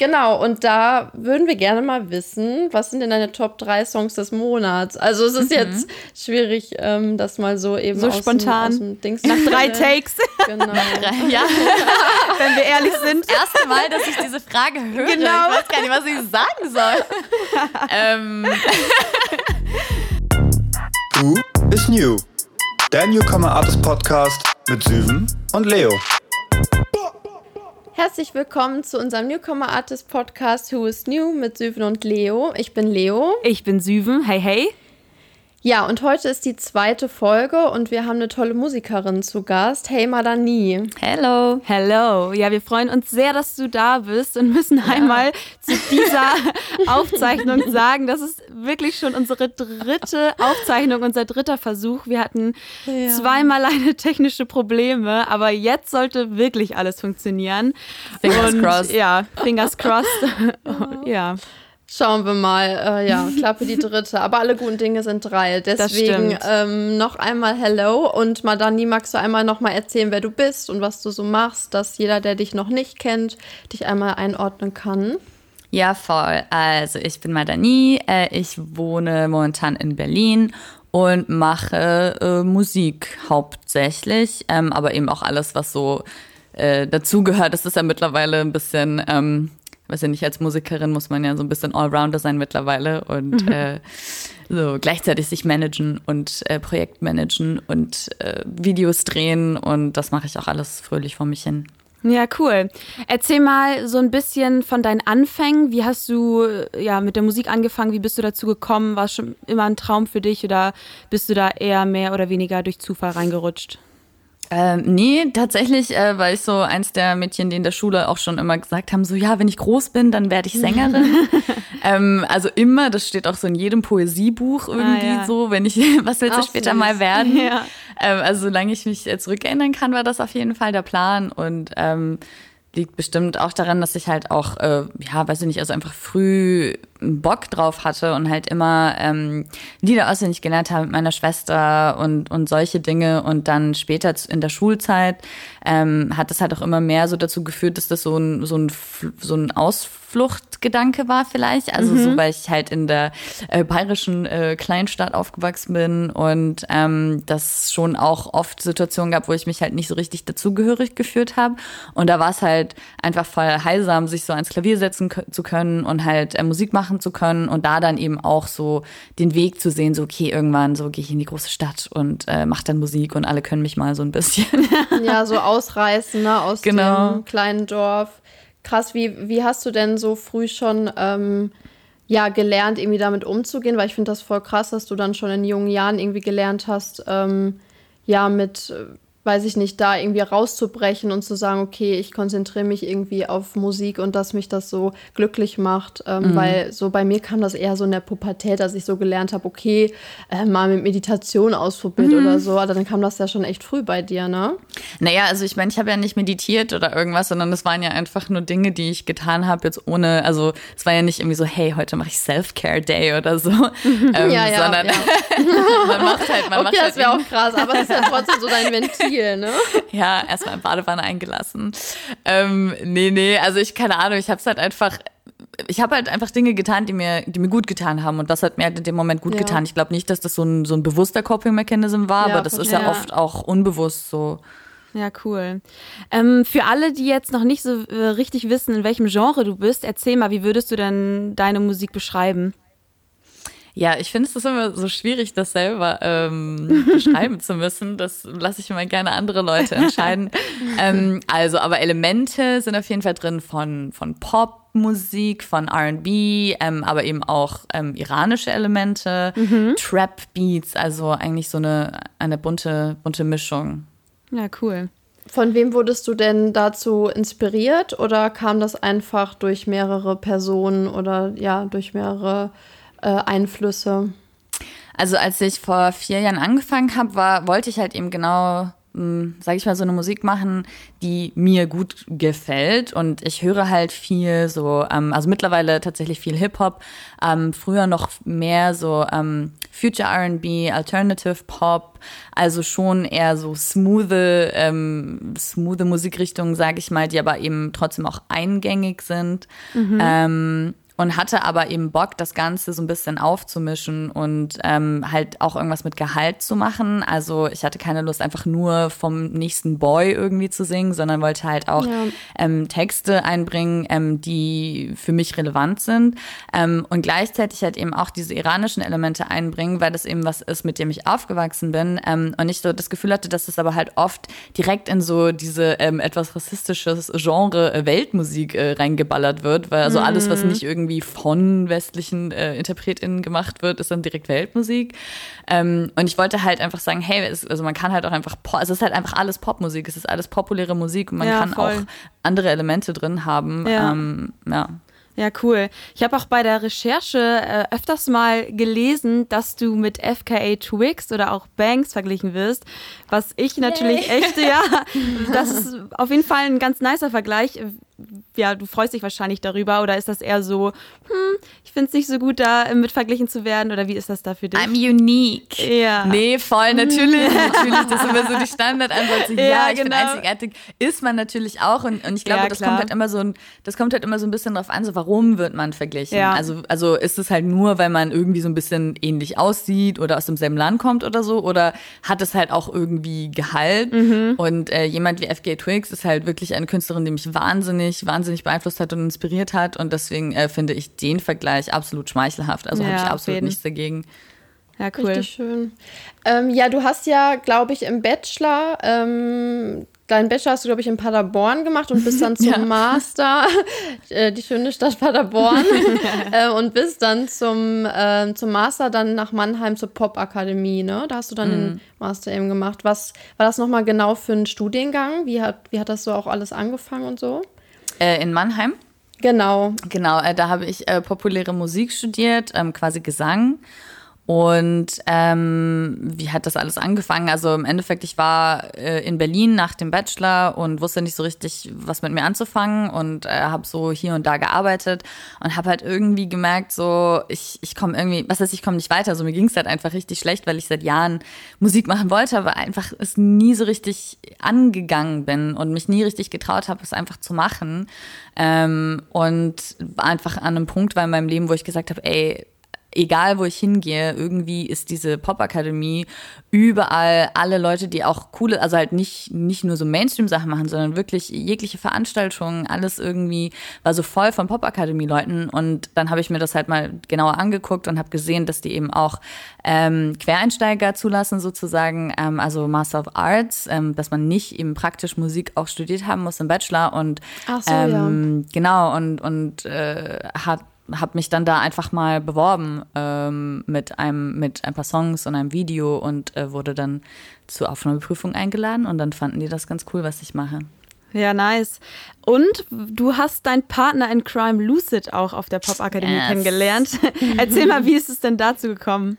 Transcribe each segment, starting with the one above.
Genau, und da würden wir gerne mal wissen, was sind denn deine Top 3 Songs des Monats? Also es ist mhm. jetzt schwierig, ähm, das mal so eben so aus spontan dem, aus dem Dings nach drei Takes. Genau. ja, wenn wir ehrlich sind. Das erste Mal, dass ich diese Frage höre. Genau. Ich weiß gar nicht, was ich sagen soll. ähm. Who is New? Der Newcomer Artist Podcast mit Süven und Leo. Herzlich willkommen zu unserem Newcomer Artist Podcast Who is New mit Süven und Leo. Ich bin Leo. Ich bin Süven. Hey, hey. Ja, und heute ist die zweite Folge und wir haben eine tolle Musikerin zu Gast. Hey Madani. Hello. Hello. Ja, wir freuen uns sehr, dass du da bist und müssen ja. einmal zu dieser Aufzeichnung sagen, das ist wirklich schon unsere dritte Aufzeichnung, unser dritter Versuch. Wir hatten ja. zweimal eine technische Probleme, aber jetzt sollte wirklich alles funktionieren. Fingers und, crossed. Ja, fingers crossed. ja. Schauen wir mal. Äh, ja, Klappe die dritte. Aber alle guten Dinge sind drei. Deswegen ähm, noch einmal Hello. Und Madani, magst du einmal noch mal erzählen, wer du bist und was du so machst, dass jeder, der dich noch nicht kennt, dich einmal einordnen kann? Ja, voll. Also ich bin Madani. Äh, ich wohne momentan in Berlin und mache äh, Musik hauptsächlich, ähm, aber eben auch alles, was so äh, dazugehört. Das ist ja mittlerweile ein bisschen ähm, weiß ja nicht, als Musikerin muss man ja so ein bisschen Allrounder sein mittlerweile und mhm. äh, so gleichzeitig sich managen und äh, Projekt managen und äh, Videos drehen und das mache ich auch alles fröhlich vor mich hin. Ja, cool. Erzähl mal so ein bisschen von deinen Anfängen. Wie hast du ja mit der Musik angefangen? Wie bist du dazu gekommen? War es schon immer ein Traum für dich oder bist du da eher mehr oder weniger durch Zufall reingerutscht? Ähm, nee, tatsächlich äh, war ich so eins der Mädchen, die in der Schule auch schon immer gesagt haben, so ja, wenn ich groß bin, dann werde ich Sängerin. ähm, also immer, das steht auch so in jedem Poesiebuch ah, irgendwie ah, ja. so, wenn ich, was willst du später mal werden? Ja. Ähm, also solange ich mich zurückerinnern kann, war das auf jeden Fall der Plan und ähm, liegt bestimmt auch daran, dass ich halt auch, äh, ja, weiß ich nicht, also einfach früh Bock drauf hatte und halt immer ähm, Lieder auswendig gelernt habe mit meiner Schwester und, und solche Dinge. Und dann später in der Schulzeit ähm, hat das halt auch immer mehr so dazu geführt, dass das so ein, so ein, so ein Ausfluchtgedanke war vielleicht. Also mhm. so, weil ich halt in der äh, bayerischen äh, Kleinstadt aufgewachsen bin und ähm, das schon auch oft Situationen gab, wo ich mich halt nicht so richtig dazugehörig geführt habe. Und da war es halt einfach voll heilsam, sich so ans Klavier setzen zu können und halt äh, Musik machen machen zu können und da dann eben auch so den Weg zu sehen, so okay, irgendwann so gehe ich in die große Stadt und äh, mache dann Musik und alle können mich mal so ein bisschen. ja, so ausreißen ne, aus genau. dem kleinen Dorf. Krass, wie, wie hast du denn so früh schon ähm, ja, gelernt, irgendwie damit umzugehen? Weil ich finde das voll krass, dass du dann schon in jungen Jahren irgendwie gelernt hast, ähm, ja, mit äh, weiß ich nicht, da irgendwie rauszubrechen und zu sagen, okay, ich konzentriere mich irgendwie auf Musik und dass mich das so glücklich macht. Ähm, mhm. Weil so bei mir kam das eher so in der Pubertät, dass ich so gelernt habe, okay, äh, mal mit Meditation ausprobiert mhm. oder so. Aber dann kam das ja schon echt früh bei dir, ne? Naja, also ich meine, ich habe ja nicht meditiert oder irgendwas, sondern das waren ja einfach nur Dinge, die ich getan habe, jetzt ohne, also es war ja nicht irgendwie so, hey, heute mache ich Self-Care-Day oder so. ähm, ja, ja, sondern ja. man macht halt, man okay, macht halt. das wäre auch krass, aber es ist ja trotzdem so dein Ventil viel, ne? ja, erstmal in Badewanne eingelassen. Ähm, nee, nee, also ich, keine Ahnung, ich habe es halt einfach ich habe halt einfach Dinge getan, die mir, die mir gut getan haben. Und das hat mir halt in dem Moment gut ja. getan. Ich glaube nicht, dass das so ein, so ein bewusster Coping-Mechanism war, ja, aber das ist ja, ja, oft auch unbewusst so. Ja, cool. Ähm, für alle, die jetzt noch nicht so äh, richtig wissen, in welchem Genre du bist, erzähl mal, wie würdest du denn deine Musik beschreiben? Ja, ich finde es ist immer so schwierig, das selber ähm, beschreiben zu müssen. Das lasse ich immer gerne andere Leute entscheiden. ähm, also, aber Elemente sind auf jeden Fall drin von, von Popmusik, von RB, ähm, aber eben auch ähm, iranische Elemente, mhm. Trap-Beats, also eigentlich so eine, eine bunte, bunte Mischung. Ja, cool. Von wem wurdest du denn dazu inspiriert oder kam das einfach durch mehrere Personen oder ja, durch mehrere äh, Einflüsse? Also als ich vor vier Jahren angefangen habe, war, wollte ich halt eben genau sage ich mal, so eine Musik machen, die mir gut gefällt. Und ich höre halt viel so, ähm, also mittlerweile tatsächlich viel Hip-Hop, ähm, früher noch mehr so ähm, Future RB, Alternative Pop, also schon eher so smooth, ähm, smooth Musikrichtungen, sage ich mal, die aber eben trotzdem auch eingängig sind. Mhm. Ähm, und hatte aber eben Bock, das Ganze so ein bisschen aufzumischen und ähm, halt auch irgendwas mit Gehalt zu machen. Also ich hatte keine Lust, einfach nur vom nächsten Boy irgendwie zu singen, sondern wollte halt auch ja. ähm, Texte einbringen, ähm, die für mich relevant sind ähm, und gleichzeitig halt eben auch diese iranischen Elemente einbringen, weil das eben was ist, mit dem ich aufgewachsen bin ähm, und ich so das Gefühl hatte, dass es aber halt oft direkt in so diese ähm, etwas rassistisches Genre äh, Weltmusik äh, reingeballert wird, weil also mhm. alles, was nicht irgendwie irgendwie von westlichen äh, InterpretInnen gemacht wird, ist dann direkt Weltmusik. Ähm, und ich wollte halt einfach sagen, hey, es, also man kann halt auch einfach, also es ist halt einfach alles Popmusik, es ist alles populäre Musik und man ja, kann voll. auch andere Elemente drin haben. Ja. Ähm, ja. Ja, cool. Ich habe auch bei der Recherche äh, öfters mal gelesen, dass du mit FKA Twigs oder auch Banks verglichen wirst, was ich natürlich Yay. echt, ja, das ist auf jeden Fall ein ganz nicer Vergleich ja, du freust dich wahrscheinlich darüber oder ist das eher so, hm, ich finde es nicht so gut, da mit verglichen zu werden oder wie ist das da für dich? I'm unique. Ja. Nee, voll, natürlich, natürlich. Das ist immer so die Standardantwort. Ja, ja, ich genau. bin einzigartig. Ist man natürlich auch und, und ich glaube, ja, das kommt halt immer so ein, das kommt halt immer so ein bisschen drauf an, so warum wird man verglichen? Ja. Also, also ist es halt nur, weil man irgendwie so ein bisschen ähnlich aussieht oder aus demselben Land kommt oder so oder hat es halt auch irgendwie Gehalt? Mhm. Und äh, jemand wie FG Twigs ist halt wirklich eine Künstlerin, die mich wahnsinnig, wahnsinnig wahnsinnig beeinflusst hat und inspiriert hat. Und deswegen äh, finde ich den Vergleich absolut schmeichelhaft. Also ja, habe ich absolut nichts dagegen. Ja, cool. Richtig schön. Ähm, ja, du hast ja, glaube ich, im Bachelor, ähm, deinen Bachelor hast du, glaube ich, in Paderborn gemacht und bist dann zum ja. Master, äh, die schöne Stadt Paderborn, äh, und bist dann zum, äh, zum Master dann nach Mannheim zur Popakademie, ne? Da hast du dann mhm. den Master eben gemacht. Was war das nochmal genau für ein Studiengang? Wie hat, wie hat das so auch alles angefangen und so? Äh, in Mannheim. Genau. Genau, äh, da habe ich äh, populäre Musik studiert, ähm, quasi Gesang. Und ähm, wie hat das alles angefangen? Also im Endeffekt, ich war äh, in Berlin nach dem Bachelor und wusste nicht so richtig, was mit mir anzufangen und äh, habe so hier und da gearbeitet und habe halt irgendwie gemerkt, so ich, ich komme irgendwie, was heißt, ich komme nicht weiter. So mir ging es halt einfach richtig schlecht, weil ich seit Jahren Musik machen wollte, aber einfach es nie so richtig angegangen bin und mich nie richtig getraut habe, es einfach zu machen. Ähm, und einfach an einem Punkt war in meinem Leben, wo ich gesagt habe, ey, egal wo ich hingehe, irgendwie ist diese Popakademie überall alle Leute, die auch coole, also halt nicht, nicht nur so Mainstream-Sachen machen, sondern wirklich jegliche Veranstaltungen, alles irgendwie war so voll von Popakademie-Leuten. Und dann habe ich mir das halt mal genauer angeguckt und habe gesehen, dass die eben auch ähm, Quereinsteiger zulassen, sozusagen, ähm, also Master of Arts, ähm, dass man nicht eben praktisch Musik auch studiert haben muss im Bachelor. Und so, ja. Ähm, genau, und, und äh, hat habe mich dann da einfach mal beworben ähm, mit einem mit ein paar Songs und einem Video und äh, wurde dann zur Aufnahmeprüfung eingeladen und dann fanden die das ganz cool, was ich mache. Ja, nice. Und du hast deinen Partner in Crime Lucid auch auf der Popakademie yes. kennengelernt. Erzähl mal, wie ist es denn dazu gekommen?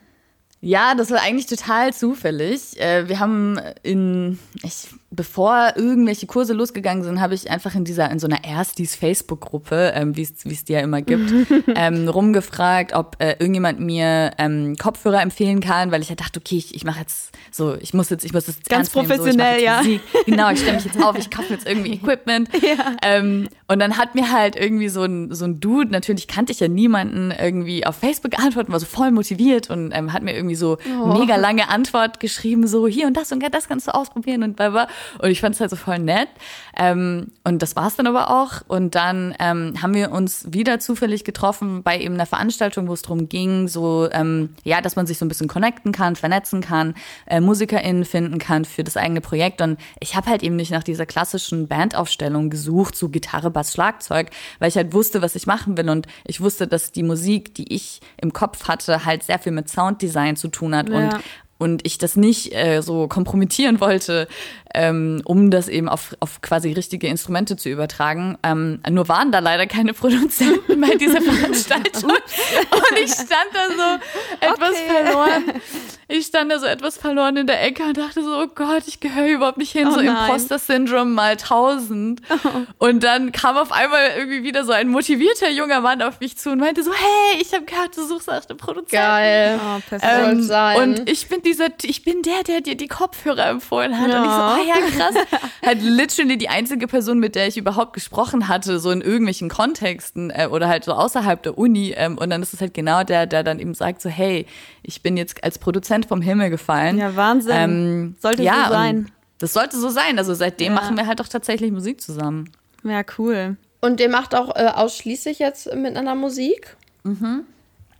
Ja, das war eigentlich total zufällig. Äh, wir haben in, ich, bevor irgendwelche Kurse losgegangen sind, habe ich einfach in dieser, in so einer Erstis Facebook-Gruppe, ähm, wie es die ja immer gibt, ähm, rumgefragt, ob äh, irgendjemand mir ähm, Kopfhörer empfehlen kann, weil ich ja dachte, okay, ich, ich mache jetzt so, ich muss jetzt, ich muss jetzt ganz professionell, so, ja. Musik. Genau, ich stelle mich jetzt auf, ich kaufe jetzt irgendwie Equipment. Ja. Ähm, und dann hat mir halt irgendwie so ein, so ein Dude, natürlich kannte ich ja niemanden, irgendwie auf Facebook geantwortet, war so voll motiviert und ähm, hat mir irgendwie irgendwie so oh. mega lange Antwort geschrieben, so hier und das und das kannst du ausprobieren und bla Und ich fand es halt so voll nett. Ähm, und das war es dann aber auch. Und dann ähm, haben wir uns wieder zufällig getroffen bei eben einer Veranstaltung, wo es darum ging, so, ähm, ja, dass man sich so ein bisschen connecten kann, vernetzen kann, äh, MusikerInnen finden kann für das eigene Projekt. Und ich habe halt eben nicht nach dieser klassischen Bandaufstellung gesucht, so Gitarre, Bass, Schlagzeug, weil ich halt wusste, was ich machen will. Und ich wusste, dass die Musik, die ich im Kopf hatte, halt sehr viel mit Sounddesign zu tun hat. Ja. Und und ich das nicht äh, so kompromittieren wollte, ähm, um das eben auf, auf quasi richtige Instrumente zu übertragen. Ähm, nur waren da leider keine Produzenten bei dieser Veranstaltung und ich stand da so etwas okay. verloren ich stand da so etwas verloren in der Ecke und dachte so, oh Gott, ich gehöre überhaupt nicht hin, oh so Imposter-Syndrom mal tausend. Oh. Und dann kam auf einmal irgendwie wieder so ein motivierter junger Mann auf mich zu und meinte so, hey, ich habe gehört, du suchst nach einem Produzenten. Geil. Oh, perfekt. Ähm. Und ich bin dieser, ich bin der, der dir die Kopfhörer empfohlen hat. Ja. Und ich so, oh ja, krass. halt literally die einzige Person, mit der ich überhaupt gesprochen hatte, so in irgendwelchen Kontexten äh, oder halt so außerhalb der Uni. Ähm, und dann ist es halt genau der, der dann eben sagt so, hey, ich bin jetzt als Produzent vom Himmel gefallen. Ja, Wahnsinn. Ähm, sollte ja, so sein. Das sollte so sein. Also seitdem ja. machen wir halt auch tatsächlich Musik zusammen. Ja, cool. Und der macht auch äh, ausschließlich jetzt miteinander Musik? Mhm.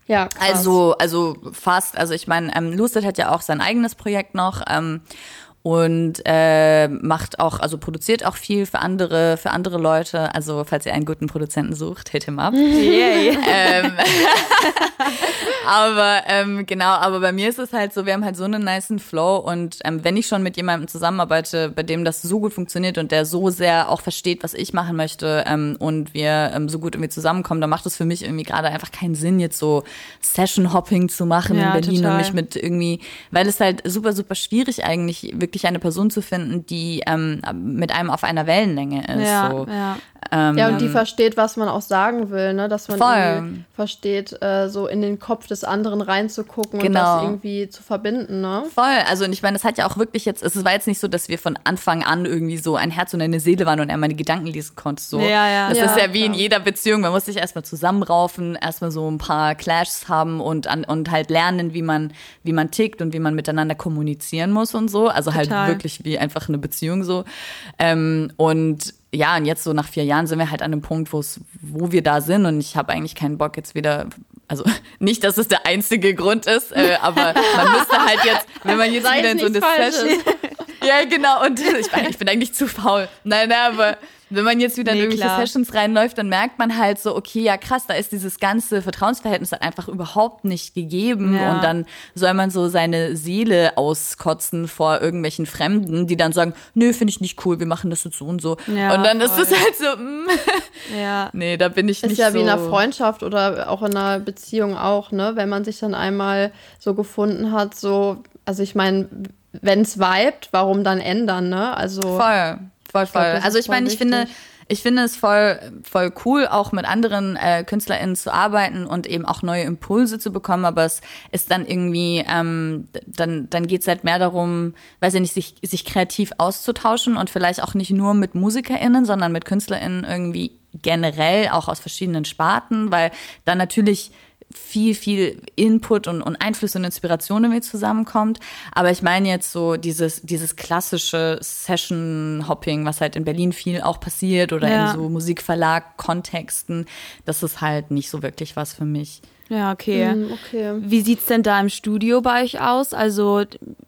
Ja, krass. Also, also fast. Also ich meine, ähm, Lucid hat ja auch sein eigenes Projekt noch. Ähm, und äh, macht auch, also produziert auch viel für andere, für andere Leute. Also falls ihr einen guten Produzenten sucht, hit him up. Yay. ähm, aber ähm, genau, aber bei mir ist es halt so, wir haben halt so einen niceen Flow und ähm, wenn ich schon mit jemandem zusammenarbeite, bei dem das so gut funktioniert und der so sehr auch versteht, was ich machen möchte ähm, und wir ähm, so gut irgendwie zusammenkommen, dann macht es für mich irgendwie gerade einfach keinen Sinn, jetzt so Session-Hopping zu machen ja, in Berlin total. und mich mit irgendwie, weil es halt super, super schwierig eigentlich wirklich wirklich eine Person zu finden, die ähm, mit einem auf einer Wellenlänge ist. Ja, so. ja. Ähm, ja, und die versteht, was man auch sagen will, ne? Dass man versteht, äh, so in den Kopf des anderen reinzugucken genau. und das genau. irgendwie zu verbinden, ne? Voll. Also, und ich meine, das hat ja auch wirklich jetzt, es war jetzt nicht so, dass wir von Anfang an irgendwie so ein Herz und eine Seele waren und er meine Gedanken lesen konnte. So. Ja, ja. Das ja, ist ja wie klar. in jeder Beziehung. Man muss sich erstmal zusammenraufen, erstmal so ein paar Clashs haben und, an, und halt lernen, wie man, wie man tickt und wie man miteinander kommunizieren muss und so. Also halt Total. wirklich wie einfach eine Beziehung so. Ähm, und ja, und jetzt so nach vier Jahren sind wir halt an einem Punkt, wo wir da sind und ich habe eigentlich keinen Bock jetzt wieder, also nicht, dass es der einzige Grund ist, äh, aber man müsste halt jetzt, wenn man jetzt Sei wieder in so eine Session. ja, genau, und ich, ich bin eigentlich zu faul. Nein, nein, aber wenn man jetzt wieder nee, in irgendwelche klar. Sessions reinläuft, dann merkt man halt so, okay, ja krass, da ist dieses ganze Vertrauensverhältnis halt einfach überhaupt nicht gegeben. Ja. Und dann soll man so seine Seele auskotzen vor irgendwelchen Fremden, die dann sagen, nö, finde ich nicht cool, wir machen das jetzt so und so. Ja, und dann voll. ist es halt so, mm, ja. nee, da bin ich ist nicht so. Ist ja wie in einer Freundschaft oder auch in einer Beziehung auch, ne? Wenn man sich dann einmal so gefunden hat, so, also ich meine, wenn es vibet, warum dann ändern, ne? Also. Voll. Voll, voll. Ich glaub, also ich meine, ich finde, ich finde es voll, voll cool, auch mit anderen äh, KünstlerInnen zu arbeiten und eben auch neue Impulse zu bekommen, aber es ist dann irgendwie, ähm, dann, dann geht es halt mehr darum, weiß ich nicht, sich, sich kreativ auszutauschen und vielleicht auch nicht nur mit MusikerInnen, sondern mit KünstlerInnen irgendwie generell, auch aus verschiedenen Sparten, weil dann natürlich viel, viel Input und, und Einfluss und Inspiration irgendwie zusammenkommt. Aber ich meine jetzt so dieses, dieses klassische Session-Hopping, was halt in Berlin viel auch passiert oder ja. in so Musikverlag-Kontexten, das ist halt nicht so wirklich was für mich. Ja, okay. Mm, okay. Wie sieht's denn da im Studio bei euch aus? Also,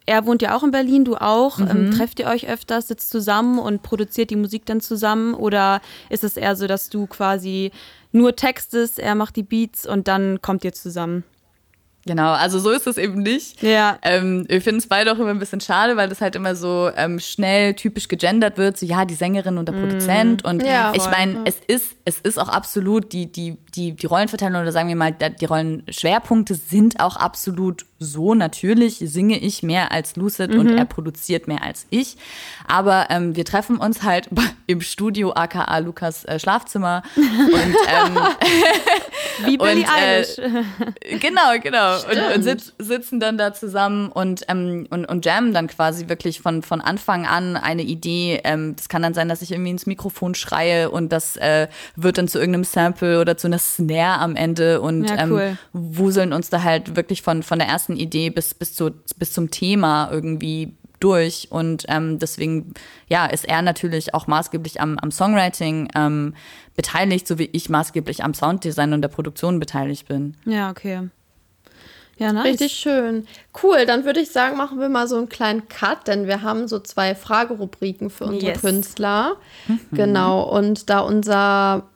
er wohnt ja auch in Berlin, du auch. Mhm. Ähm, trefft ihr euch öfters, sitzt zusammen und produziert die Musik dann zusammen? Oder ist es eher so, dass du quasi nur textest, er macht die Beats und dann kommt ihr zusammen? Genau, also so ist es eben nicht. Ja. Ähm, wir finden es beide auch immer ein bisschen schade, weil das halt immer so ähm, schnell typisch gegendert wird, so ja, die Sängerin und der mm. Produzent. Und ja, ich meine, es ist, es ist auch absolut, die, die, die, die Rollenverteilung oder sagen wir mal, die Rollenschwerpunkte sind auch absolut so. Natürlich singe ich mehr als Lucid mhm. und er produziert mehr als ich. Aber ähm, wir treffen uns halt im Studio, aka Lukas äh, Schlafzimmer. und, ähm, Wie Billie Eilish. Äh, genau, genau und, und sitz, sitzen dann da zusammen und, ähm, und, und jammen dann quasi wirklich von, von Anfang an eine Idee. Ähm, das kann dann sein, dass ich irgendwie ins Mikrofon schreie und das äh, wird dann zu irgendeinem Sample oder zu einer Snare am Ende und ja, ähm, cool. ähm, wuseln uns da halt wirklich von, von der ersten Idee bis, bis, zu, bis zum Thema irgendwie durch. Und ähm, deswegen, ja, ist er natürlich auch maßgeblich am, am Songwriting ähm, beteiligt, so wie ich maßgeblich am Sounddesign und der Produktion beteiligt bin. Ja, okay. Ja, nice. Richtig schön. Cool, dann würde ich sagen, machen wir mal so einen kleinen Cut, denn wir haben so zwei Fragerubriken für unsere yes. Künstler. Mhm. Genau, und da unser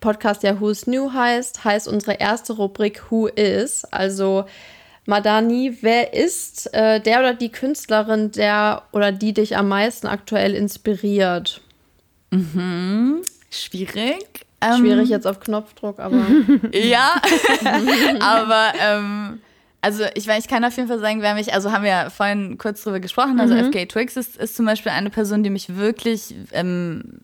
Podcast ja Who's New heißt, heißt unsere erste Rubrik Who Is. Also Madani, wer ist äh, der oder die Künstlerin, der oder die dich am meisten aktuell inspiriert? Mhm. Schwierig. Schwierig ähm, jetzt auf Knopfdruck, aber. ja, aber ähm, also ich, ich kann auf jeden Fall sagen, wer mich, also haben wir ja vorhin kurz drüber gesprochen, also mhm. FK Twix ist, ist zum Beispiel eine Person, die mich wirklich ähm,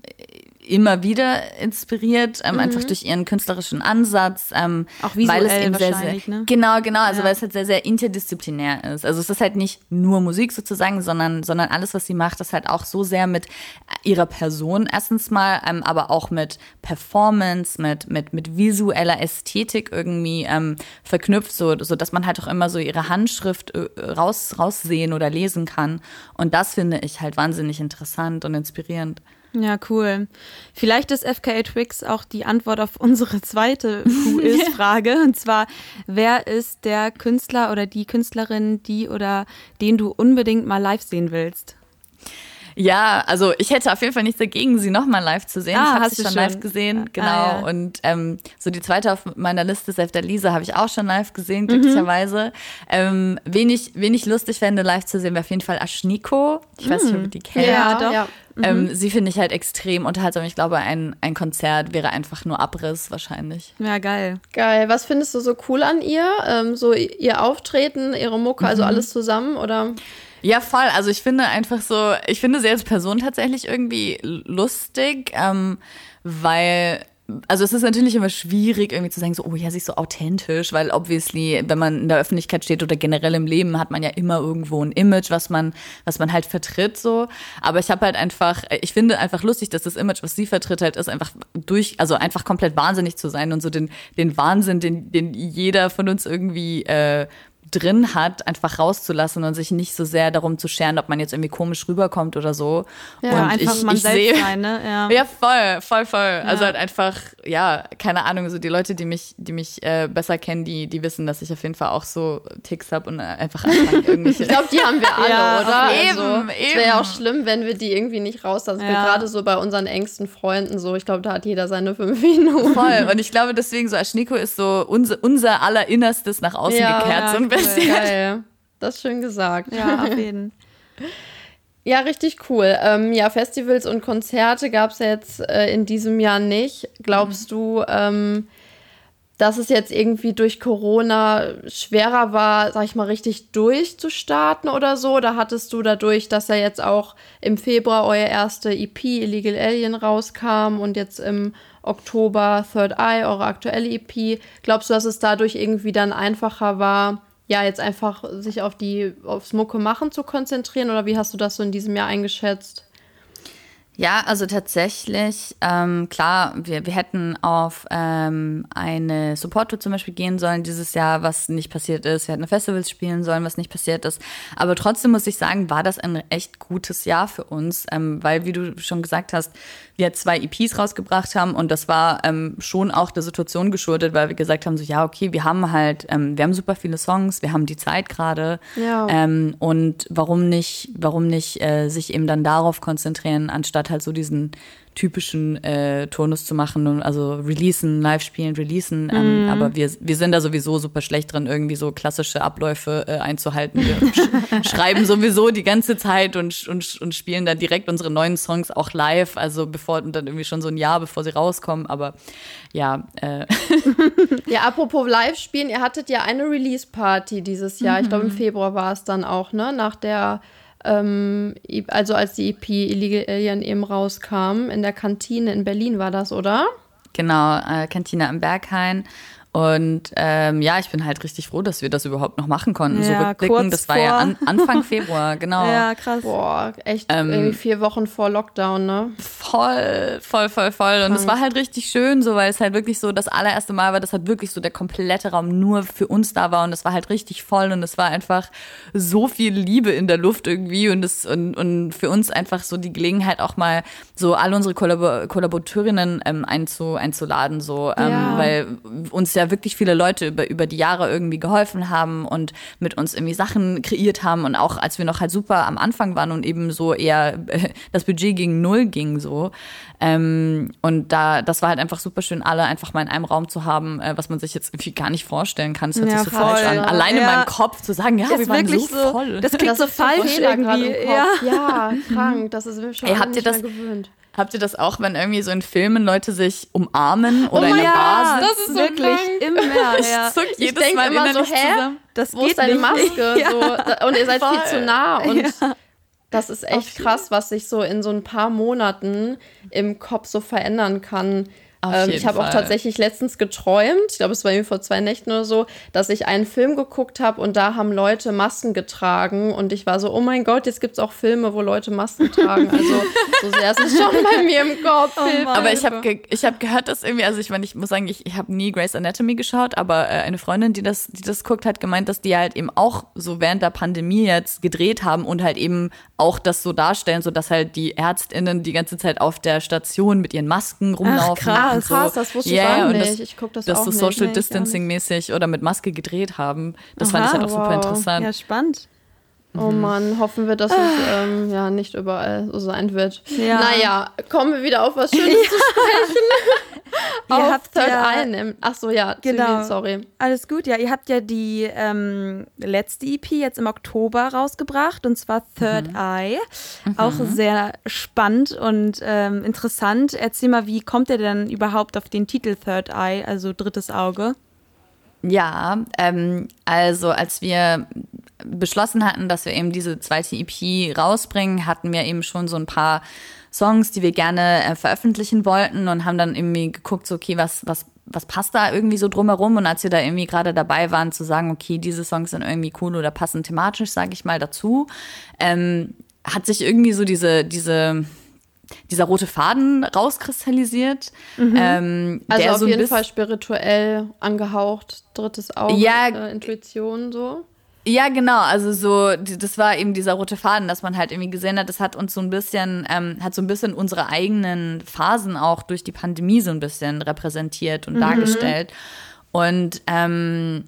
immer wieder inspiriert, ähm, mhm. einfach durch ihren künstlerischen Ansatz. Ähm, Auch visuell weil es eben sehr, sehr, ne? Genau, genau, also ja. weil es halt sehr, sehr interdisziplinär ist. Also es ist halt nicht nur Musik sozusagen, sondern, sondern alles, was sie macht, ist halt auch so sehr mit ihrer Person erstens mal, ähm, aber auch mit Performance, mit, mit, mit visueller Ästhetik irgendwie ähm, verknüpft, so, so dass man halt auch immer so ihre Handschrift äh, raus, raussehen oder lesen kann. Und das finde ich halt wahnsinnig interessant und inspirierend. Ja, cool. Vielleicht ist FKA Twix auch die Antwort auf unsere zweite Who is-Frage. Und zwar, wer ist der Künstler oder die Künstlerin, die oder den du unbedingt mal live sehen willst? Ja, also ich hätte auf jeden Fall nichts dagegen, sie nochmal live zu sehen. Ah, ich habe sie schon, schon live gesehen, genau. Ah, ja. Und ähm, so die zweite auf meiner Liste, Sefter Lisa, habe ich auch schon live gesehen, glücklicherweise. Mhm. Ähm, wenig, wenig lustig fände, live zu sehen, wäre auf jeden Fall Aschniko. Ich weiß nicht, ob ihr die kennt. Ja, doch. Ja. Ähm, Mhm. sie finde ich halt extrem unterhaltsam. Ich glaube, ein, ein Konzert wäre einfach nur Abriss wahrscheinlich. Ja, geil. Geil. Was findest du so cool an ihr? Ähm, so ihr Auftreten, ihre Mucke, also alles zusammen, oder? Ja, voll. Also ich finde einfach so, ich finde sie als Person tatsächlich irgendwie lustig, ähm, weil also es ist natürlich immer schwierig, irgendwie zu sagen, so, oh ja, sie ist so authentisch, weil obviously, wenn man in der Öffentlichkeit steht oder generell im Leben, hat man ja immer irgendwo ein Image, was man, was man halt vertritt, so. Aber ich habe halt einfach, ich finde einfach lustig, dass das Image, was sie vertritt, halt ist einfach durch, also einfach komplett wahnsinnig zu sein und so den, den Wahnsinn, den, den jeder von uns irgendwie äh, drin hat, einfach rauszulassen und sich nicht so sehr darum zu scheren, ob man jetzt irgendwie komisch rüberkommt oder so. Ja, und einfach ich, man ich selbst sehe, sein, ne? Ja. ja, voll, voll, voll. Also halt einfach, ja, keine Ahnung, so die Leute, die mich, die mich äh, besser kennen, die, die wissen, dass ich auf jeden Fall auch so Ticks habe und äh, einfach anfange irgendwelche. Ich glaube, die haben wir alle, Ja, oder? eben, also, Es wäre ja auch eben. schlimm, wenn wir die irgendwie nicht rauslassen. Ja. Gerade so bei unseren engsten Freunden so. Ich glaube, da hat jeder seine fünf Minuten. Voll. Und ich glaube, deswegen so Aschniko ist so unser, unser allerinnerstes nach außen Ja, gekehrt, ja, so ein bisschen. Geil. Das ist schön gesagt. Ja, auf jeden. Ja, richtig cool. Ähm, ja, Festivals und Konzerte gab es ja jetzt äh, in diesem Jahr nicht. Glaubst du, ähm, dass es jetzt irgendwie durch Corona schwerer war, sag ich mal, richtig durchzustarten oder so? Oder hattest du dadurch, dass ja jetzt auch im Februar euer erste EP Illegal Alien rauskam und jetzt im Oktober Third Eye, eure aktuelle EP, glaubst du, dass es dadurch irgendwie dann einfacher war, ja, jetzt einfach sich auf die, aufs Mucke machen zu konzentrieren? Oder wie hast du das so in diesem Jahr eingeschätzt? Ja, also tatsächlich, ähm, klar, wir, wir hätten auf ähm, eine Support-Tour zum Beispiel gehen sollen dieses Jahr, was nicht passiert ist. Wir hätten Festivals spielen sollen, was nicht passiert ist. Aber trotzdem muss ich sagen, war das ein echt gutes Jahr für uns, ähm, weil, wie du schon gesagt hast, wir zwei EPs rausgebracht haben und das war ähm, schon auch der Situation geschuldet, weil wir gesagt haben, so ja, okay, wir haben halt, ähm, wir haben super viele Songs, wir haben die Zeit gerade Ja. ähm, und warum nicht, warum nicht äh, sich eben dann darauf konzentrieren, anstatt halt so diesen typischen äh, Turnus zu machen, und also releasen, live spielen, releasen. Ähm, aber wir, wir sind da sowieso super schlecht drin, irgendwie so klassische Abläufe äh, einzuhalten. Wir sch schreiben sowieso die ganze Zeit und, und, und spielen dann direkt unsere neuen Songs auch live, also bevor und dann irgendwie schon so ein Jahr, bevor sie rauskommen. Aber ja, äh, Ja, apropos Live-Spielen, ihr hattet ja eine Release-Party dieses Jahr. Ich glaube, Mhm. im Februar war es dann auch, ne? Nach der, ähm, also als die EP Illegal Alien eben rauskam. In der Kantine in Berlin war das, oder? Genau, äh, Cantina am Berghain. Und ähm, ja, ich bin halt richtig froh, dass wir das überhaupt noch machen konnten. so Ja, rückblickend, kurz das war ja an, Anfang Februar, genau. Ja, krass. Boah, echt Ähm, irgendwie vier Wochen vor Lockdown, ne? Voll, voll, voll, voll. Und es war halt richtig schön, so, weil es halt wirklich so das allererste Mal war, dass halt wirklich so der komplette Raum nur für uns da war und es war halt richtig voll und es war einfach so viel Liebe in der Luft irgendwie und es und, und für uns einfach so die Gelegenheit auch mal so alle unsere Kollabor Kollaboratorinnen ähm, einzu einzuladen, so, ähm, Ja. weil uns ja wirklich viele Leute über, über die Jahre irgendwie geholfen haben und mit uns irgendwie Sachen kreiert haben und auch als wir noch halt super am Anfang waren und eben so eher äh, das Budget gegen null ging so. Ähm, und da, das war halt einfach super schön, alle einfach mal in einem Raum zu haben, äh, was man sich jetzt irgendwie gar nicht vorstellen kann. Es hört Ja, sich so falsch voll. an. Alleine in Ja. meinem Kopf zu sagen, ja, wir ist waren wirklich so, so, voll. das klingt so ist so falsch irgendwie. im Ja. Kopf. Ja, krank. Das ist mir schon Ey, habt ihr das- gewöhnt. Habt ihr das auch, wenn irgendwie so in Filmen Leute sich umarmen oder Oh in Bar Gott, sitzen? Das ist so wirklich krank. im März. Ja, ja. Ich zuck Ich jedes denke Mal immer so, hä? zusammen. Das Wo ist geht deine nicht. Maske? Ja. So, und ihr seid viel Voll. zu nah. Und Ja. das ist echt krass, was sich so in so ein paar Monaten im Kopf so verändern kann. Ähm, ich habe auch tatsächlich letztens geträumt, ich glaube, es war irgendwie vor zwei Nächten oder so, dass ich einen Film geguckt habe und da haben Leute Masken getragen und ich war so, oh mein Gott, jetzt gibt es auch Filme, wo Leute Masken tragen. Also so sehr ist es schon bei mir im Kopf. Hilfe. Aber ich habe ge ich hab gehört, dass irgendwie, also ich meine, ich muss sagen, ich, ich habe nie Grey's Anatomy geschaut, aber äh, eine Freundin, die das, die das guckt, hat gemeint, dass die halt eben auch so während der Pandemie jetzt gedreht haben und halt eben auch das so darstellen, so dass halt die ÄrztInnen die ganze Zeit auf der Station mit ihren Masken rumlaufen. Krass. und so. Krass, das wusste ich Ja, auch ja, und nicht. Das, Ich guck das das auch so. Social ich Distancing mäßig oder mit Maske gedreht haben. Das fand Aha. ich halt auch super Wow. interessant. Ja, spannend. Oh Mann, hoffen wir, dass es ähm, ja nicht überall so sein wird. Ja. Naja, kommen wir wieder auf was Schönes zu sprechen. Ihr auf habt Third ja- Eye nehmen. Ach so, ja, Genau. Zivil, sorry. Alles gut, ja. Ihr habt ja die ähm, letzte EP jetzt im Oktober rausgebracht und zwar Third Eye. Auch sehr spannend und ähm, interessant. Erzähl mal, wie kommt ihr denn überhaupt auf den Titel Third Eye, also drittes Auge? Ja, ähm, also als wir beschlossen hatten, dass wir eben diese zweite EP rausbringen, hatten wir eben schon so ein paar Songs, die wir gerne äh, veröffentlichen wollten und haben dann irgendwie geguckt, so okay, was, was, was passt da irgendwie so drumherum? Und als wir da irgendwie gerade dabei waren zu sagen, okay, diese Songs sind irgendwie cool oder passen thematisch, sage ich mal, dazu, ähm, hat sich irgendwie so diese, diese, dieser rote Faden rauskristallisiert. Ähm, Also auf so jeden Fall spirituell angehaucht, drittes Auge, Ja. äh, Intuition so. Ja, genau. Also so, das war eben dieser rote Faden, dass man halt irgendwie gesehen hat, das hat uns so ein bisschen, ähm, hat so ein bisschen unsere eigenen Phasen auch durch die Pandemie so ein bisschen repräsentiert und dargestellt. Und ähm,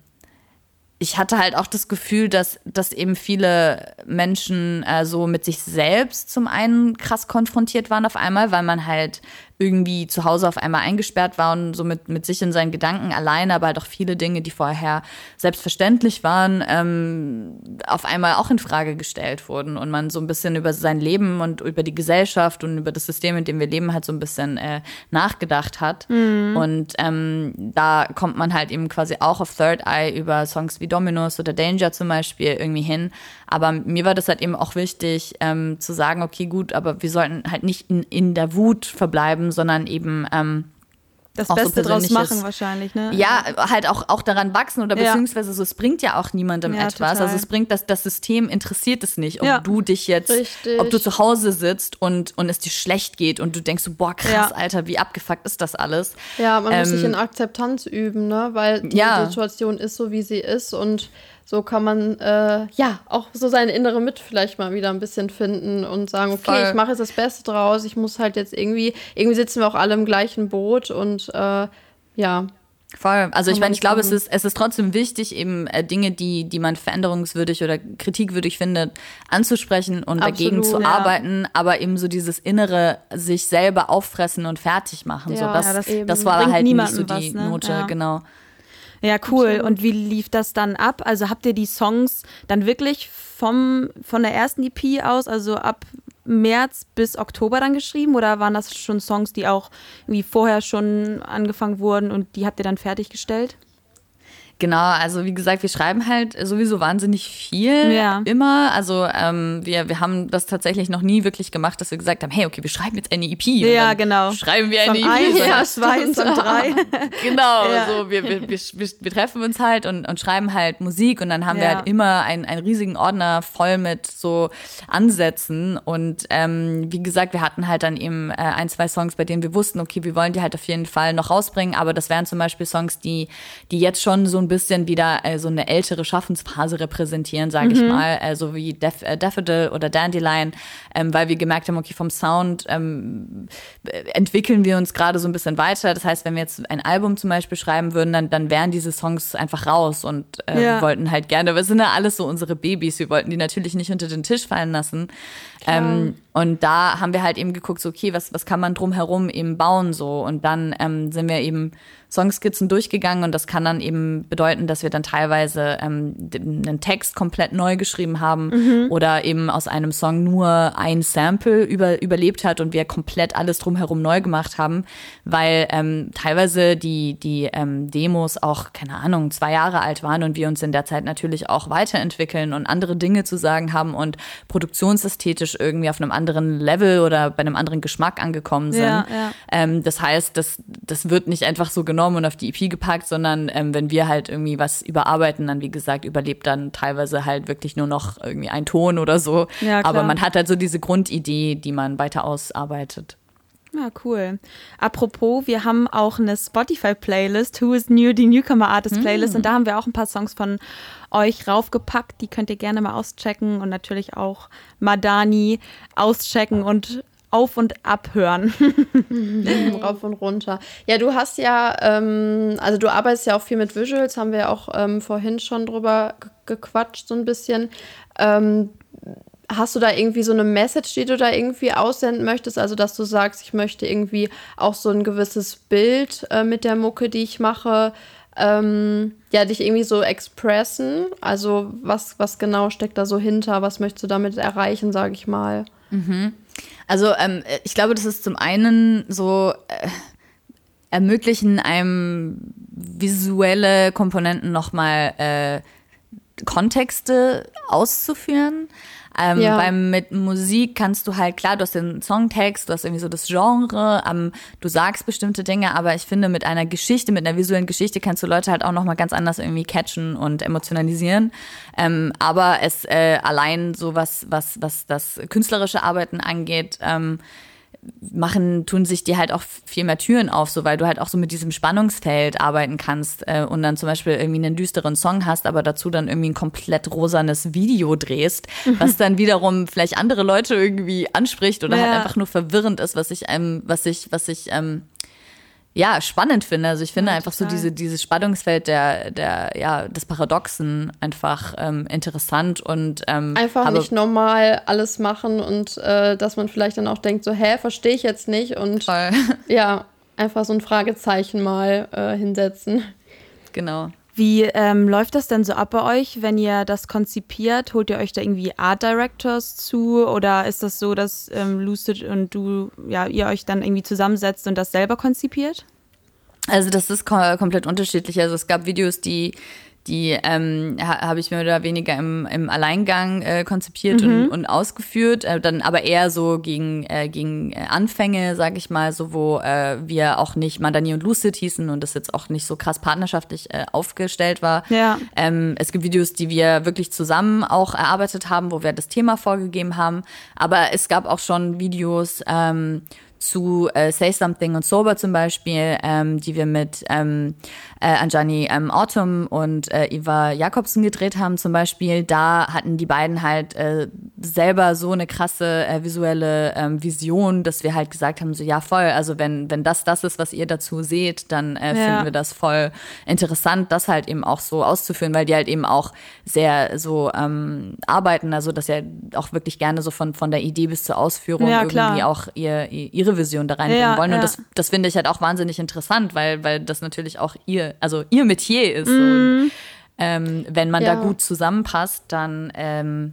ich hatte halt auch das Gefühl, dass, dass eben viele Menschen äh, so mit sich selbst zum einen krass konfrontiert waren auf einmal, weil man halt irgendwie zu Hause auf einmal eingesperrt war und so mit, mit sich in seinen Gedanken alleine, aber halt auch viele Dinge, die vorher selbstverständlich waren, ähm, auf einmal auch in Frage gestellt wurden und man so ein bisschen über sein Leben und über die Gesellschaft und über das System, in dem wir leben, halt so ein bisschen äh, nachgedacht hat. Und ähm, da kommt man halt eben quasi auch auf Third Eye über Songs wie Dominos oder Danger zum Beispiel irgendwie hin. Aber mir war das halt eben auch wichtig ähm, zu sagen, okay, gut, aber wir sollten halt nicht in, in der Wut verbleiben, sondern eben ähm, Das Auch so Beste draus Persönliches. machen wahrscheinlich, ne? ja, halt auch, auch daran wachsen oder Ja. beziehungsweise so, es bringt ja auch niemandem Ja, etwas. total. Also es bringt das, das System interessiert es nicht, ob Ja. du dich jetzt, Richtig. ob du zu Hause sitzt und, und es dir schlecht geht und du denkst so, boah, krass. Alter, wie abgefuckt ist das alles? Ja, man muss sich Ähm, in Akzeptanz üben, ne? Weil die. Situation ist so, wie sie ist und so kann man äh, ja auch so seine innere Mitte vielleicht mal wieder ein bisschen finden und sagen, okay, Voll. ich mache jetzt das Beste draus, ich muss halt jetzt irgendwie, irgendwie sitzen wir auch alle im gleichen Boot und äh, ja, Voll. Also ich meine, ich glaube, es ist, es ist trotzdem wichtig, eben äh, Dinge, die, die man veränderungswürdig oder kritikwürdig findet, anzusprechen und dagegen Absolut, zu ja. arbeiten, aber eben so dieses innere sich selber auffressen und fertig machen. so, Ja, das, ja, das, das war bringt halt nicht so die was, ne? Note, genau. Ja, cool. Absolut. Und wie lief das dann ab? Also habt ihr die Songs dann wirklich vom, von der ersten EP aus, also ab März bis Oktober dann geschrieben? Oder waren das schon Songs, die auch irgendwie vorher schon angefangen wurden und die habt ihr dann fertiggestellt? Genau, also wie gesagt, wir schreiben halt sowieso wahnsinnig viel Ja. immer. Also ähm, wir, wir haben das tatsächlich noch nie wirklich gemacht, dass wir gesagt haben, hey, okay, wir schreiben jetzt eine EP. Und Ja, genau. Schreiben wir eine Song EP. 1, sondern- ja, 2, Song 3. Genau, Ja. so wir, wir, wir, wir, wir treffen uns halt und, und schreiben halt Musik und dann haben wir Ja. halt immer einen, einen riesigen Ordner voll mit so Ansätzen und ähm, wie gesagt, wir hatten halt dann eben äh, ein, zwei Songs, bei denen wir wussten, okay, wir wollen die halt auf jeden Fall noch rausbringen, aber das wären zum Beispiel Songs, die, die jetzt schon so ein bisschen wieder äh, so eine ältere Schaffensphase repräsentieren, sage Mhm. ich mal, äh, so wie Def äh, Daffodil oder Dandelion, ähm, weil wir gemerkt haben, okay, vom Sound ähm, entwickeln wir uns gerade so ein bisschen weiter. Das heißt, wenn wir jetzt ein Album zum Beispiel schreiben würden, dann, dann wären diese Songs einfach raus und äh, Ja. wollten halt gerne, aber es sind ja alles so unsere Babys, wir wollten die natürlich nicht unter den Tisch fallen lassen. Ähm, und da haben wir halt eben geguckt, so, okay, was, was kann man drumherum eben bauen so und dann ähm, sind wir eben Songskizzen durchgegangen und das kann dann eben bedeuten, dass wir dann teilweise ähm, einen Text komplett neu geschrieben haben mhm. oder eben aus einem Song nur ein Sample über, überlebt hat und wir komplett alles drumherum neu gemacht haben, weil ähm, teilweise die, die ähm, Demos auch, keine Ahnung, zwei Jahre alt waren und wir uns in der Zeit natürlich auch weiterentwickeln und andere Dinge zu sagen haben und produktionsästhetisch irgendwie auf einem anderen Level oder bei einem anderen Geschmack angekommen sind. Ja, ja. Ähm, das heißt, das, das wird nicht einfach so genommen und auf die EP gepackt, sondern ähm, wenn wir halt irgendwie was überarbeiten, dann wie gesagt, überlebt dann teilweise halt wirklich nur noch irgendwie ein Ton oder so. Ja, Aber man hat halt so diese Grundidee, die man weiter ausarbeitet. Ja, cool. Apropos, wir haben auch eine Spotify-Playlist, Who is New, die Newcomer Artist Playlist. Mm. Und da haben wir auch ein paar Songs von euch raufgepackt. Die könnt ihr gerne mal auschecken und natürlich auch Madani auschecken und auf und abhören. Rauf und runter. Ja, du hast ja, ähm, also du arbeitest ja auch viel mit Visuals, haben wir ja auch ähm, vorhin schon drüber gequatscht, so ein bisschen. Ähm, hast du da irgendwie so eine Message, die du da irgendwie aussenden möchtest? Also, dass du sagst, ich möchte irgendwie auch so ein gewisses Bild äh, mit der Mucke, die ich mache, ähm, ja, dich irgendwie so expressen. Also, was, was genau steckt da so hinter? Was möchtest du damit erreichen, sage ich mal? Mhm. Also ähm, ich glaube, das ist zum einen so äh, ermöglichen einem visuelle Komponenten nochmal äh, Kontexte auszuführen. Ähm, ja. Beim mit Musik kannst du halt, klar, du hast den Songtext, du hast irgendwie so das Genre, ähm, du sagst bestimmte Dinge, aber ich finde, mit einer Geschichte, mit einer visuellen Geschichte kannst du Leute halt auch nochmal ganz anders irgendwie catchen und emotionalisieren. Ähm, aber es äh, allein so was, was, was das künstlerische Arbeiten angeht, ähm, machen, tun sich dir halt auch viel mehr Türen auf, so weil du halt auch so mit diesem Spannungsfeld arbeiten kannst äh, und dann zum Beispiel irgendwie einen düsteren Song hast, aber dazu dann irgendwie ein komplett rosanes Video drehst, was dann wiederum vielleicht andere Leute irgendwie anspricht oder halt ja. halt einfach nur verwirrend ist, was ich ähm, was ich, was ich ähm, ja, spannend finde. Also ich finde ja, einfach total. so diese, dieses Spannungsfeld der, der, ja, des Paradoxen einfach ähm, interessant und ähm, einfach nicht normal alles machen und äh, dass man vielleicht dann auch denkt, so, hä, verstehe ich jetzt nicht und Voll. ja, einfach so ein Fragezeichen mal äh, hinsetzen. Genau. Wie ähm, läuft das denn so ab bei euch, wenn ihr das konzipiert? Holt ihr euch da irgendwie Art Directors zu oder ist das so, dass ähm, Lucid und du, ja, ihr euch dann irgendwie zusammensetzt und das selber konzipiert? Also das ist kom komplett unterschiedlich. Also es gab Videos, die die ähm, ha, habe ich mehr oder weniger im, im Alleingang äh, konzipiert mhm. und, und ausgeführt, äh, dann aber eher so gegen, äh, gegen äh, Anfänge, sage ich mal, so wo äh, wir auch nicht Mandani und Lucid hießen und das jetzt auch nicht so krass partnerschaftlich äh, aufgestellt war. Ja. Ähm, es gibt Videos, die wir wirklich zusammen auch erarbeitet haben, wo wir das Thema vorgegeben haben, aber es gab auch schon Videos ähm, zu äh, Say Something und Sober zum Beispiel, ähm, die wir mit ähm, äh, Anjani ähm, Autumn und äh, Eva Jakobsen gedreht haben zum Beispiel. Da hatten die beiden halt äh, selber so eine krasse äh, visuelle ähm, Vision, dass wir halt gesagt haben, so ja voll, also wenn, wenn das das ist, was ihr dazu seht, dann äh, ja. finden wir das voll interessant, das halt eben auch so auszuführen, weil die halt eben auch sehr so ähm, arbeiten, also dass ja auch wirklich gerne so von, von der Idee bis zur Ausführung ja, irgendwie auch ihr, ihre Vision da reinbringen ja, wollen. Und das, das finde ich halt auch wahnsinnig interessant, weil, weil das natürlich auch ihr, also ihr Metier ist. Mm. Und, ähm, wenn man ja. da gut zusammenpasst, dann ähm,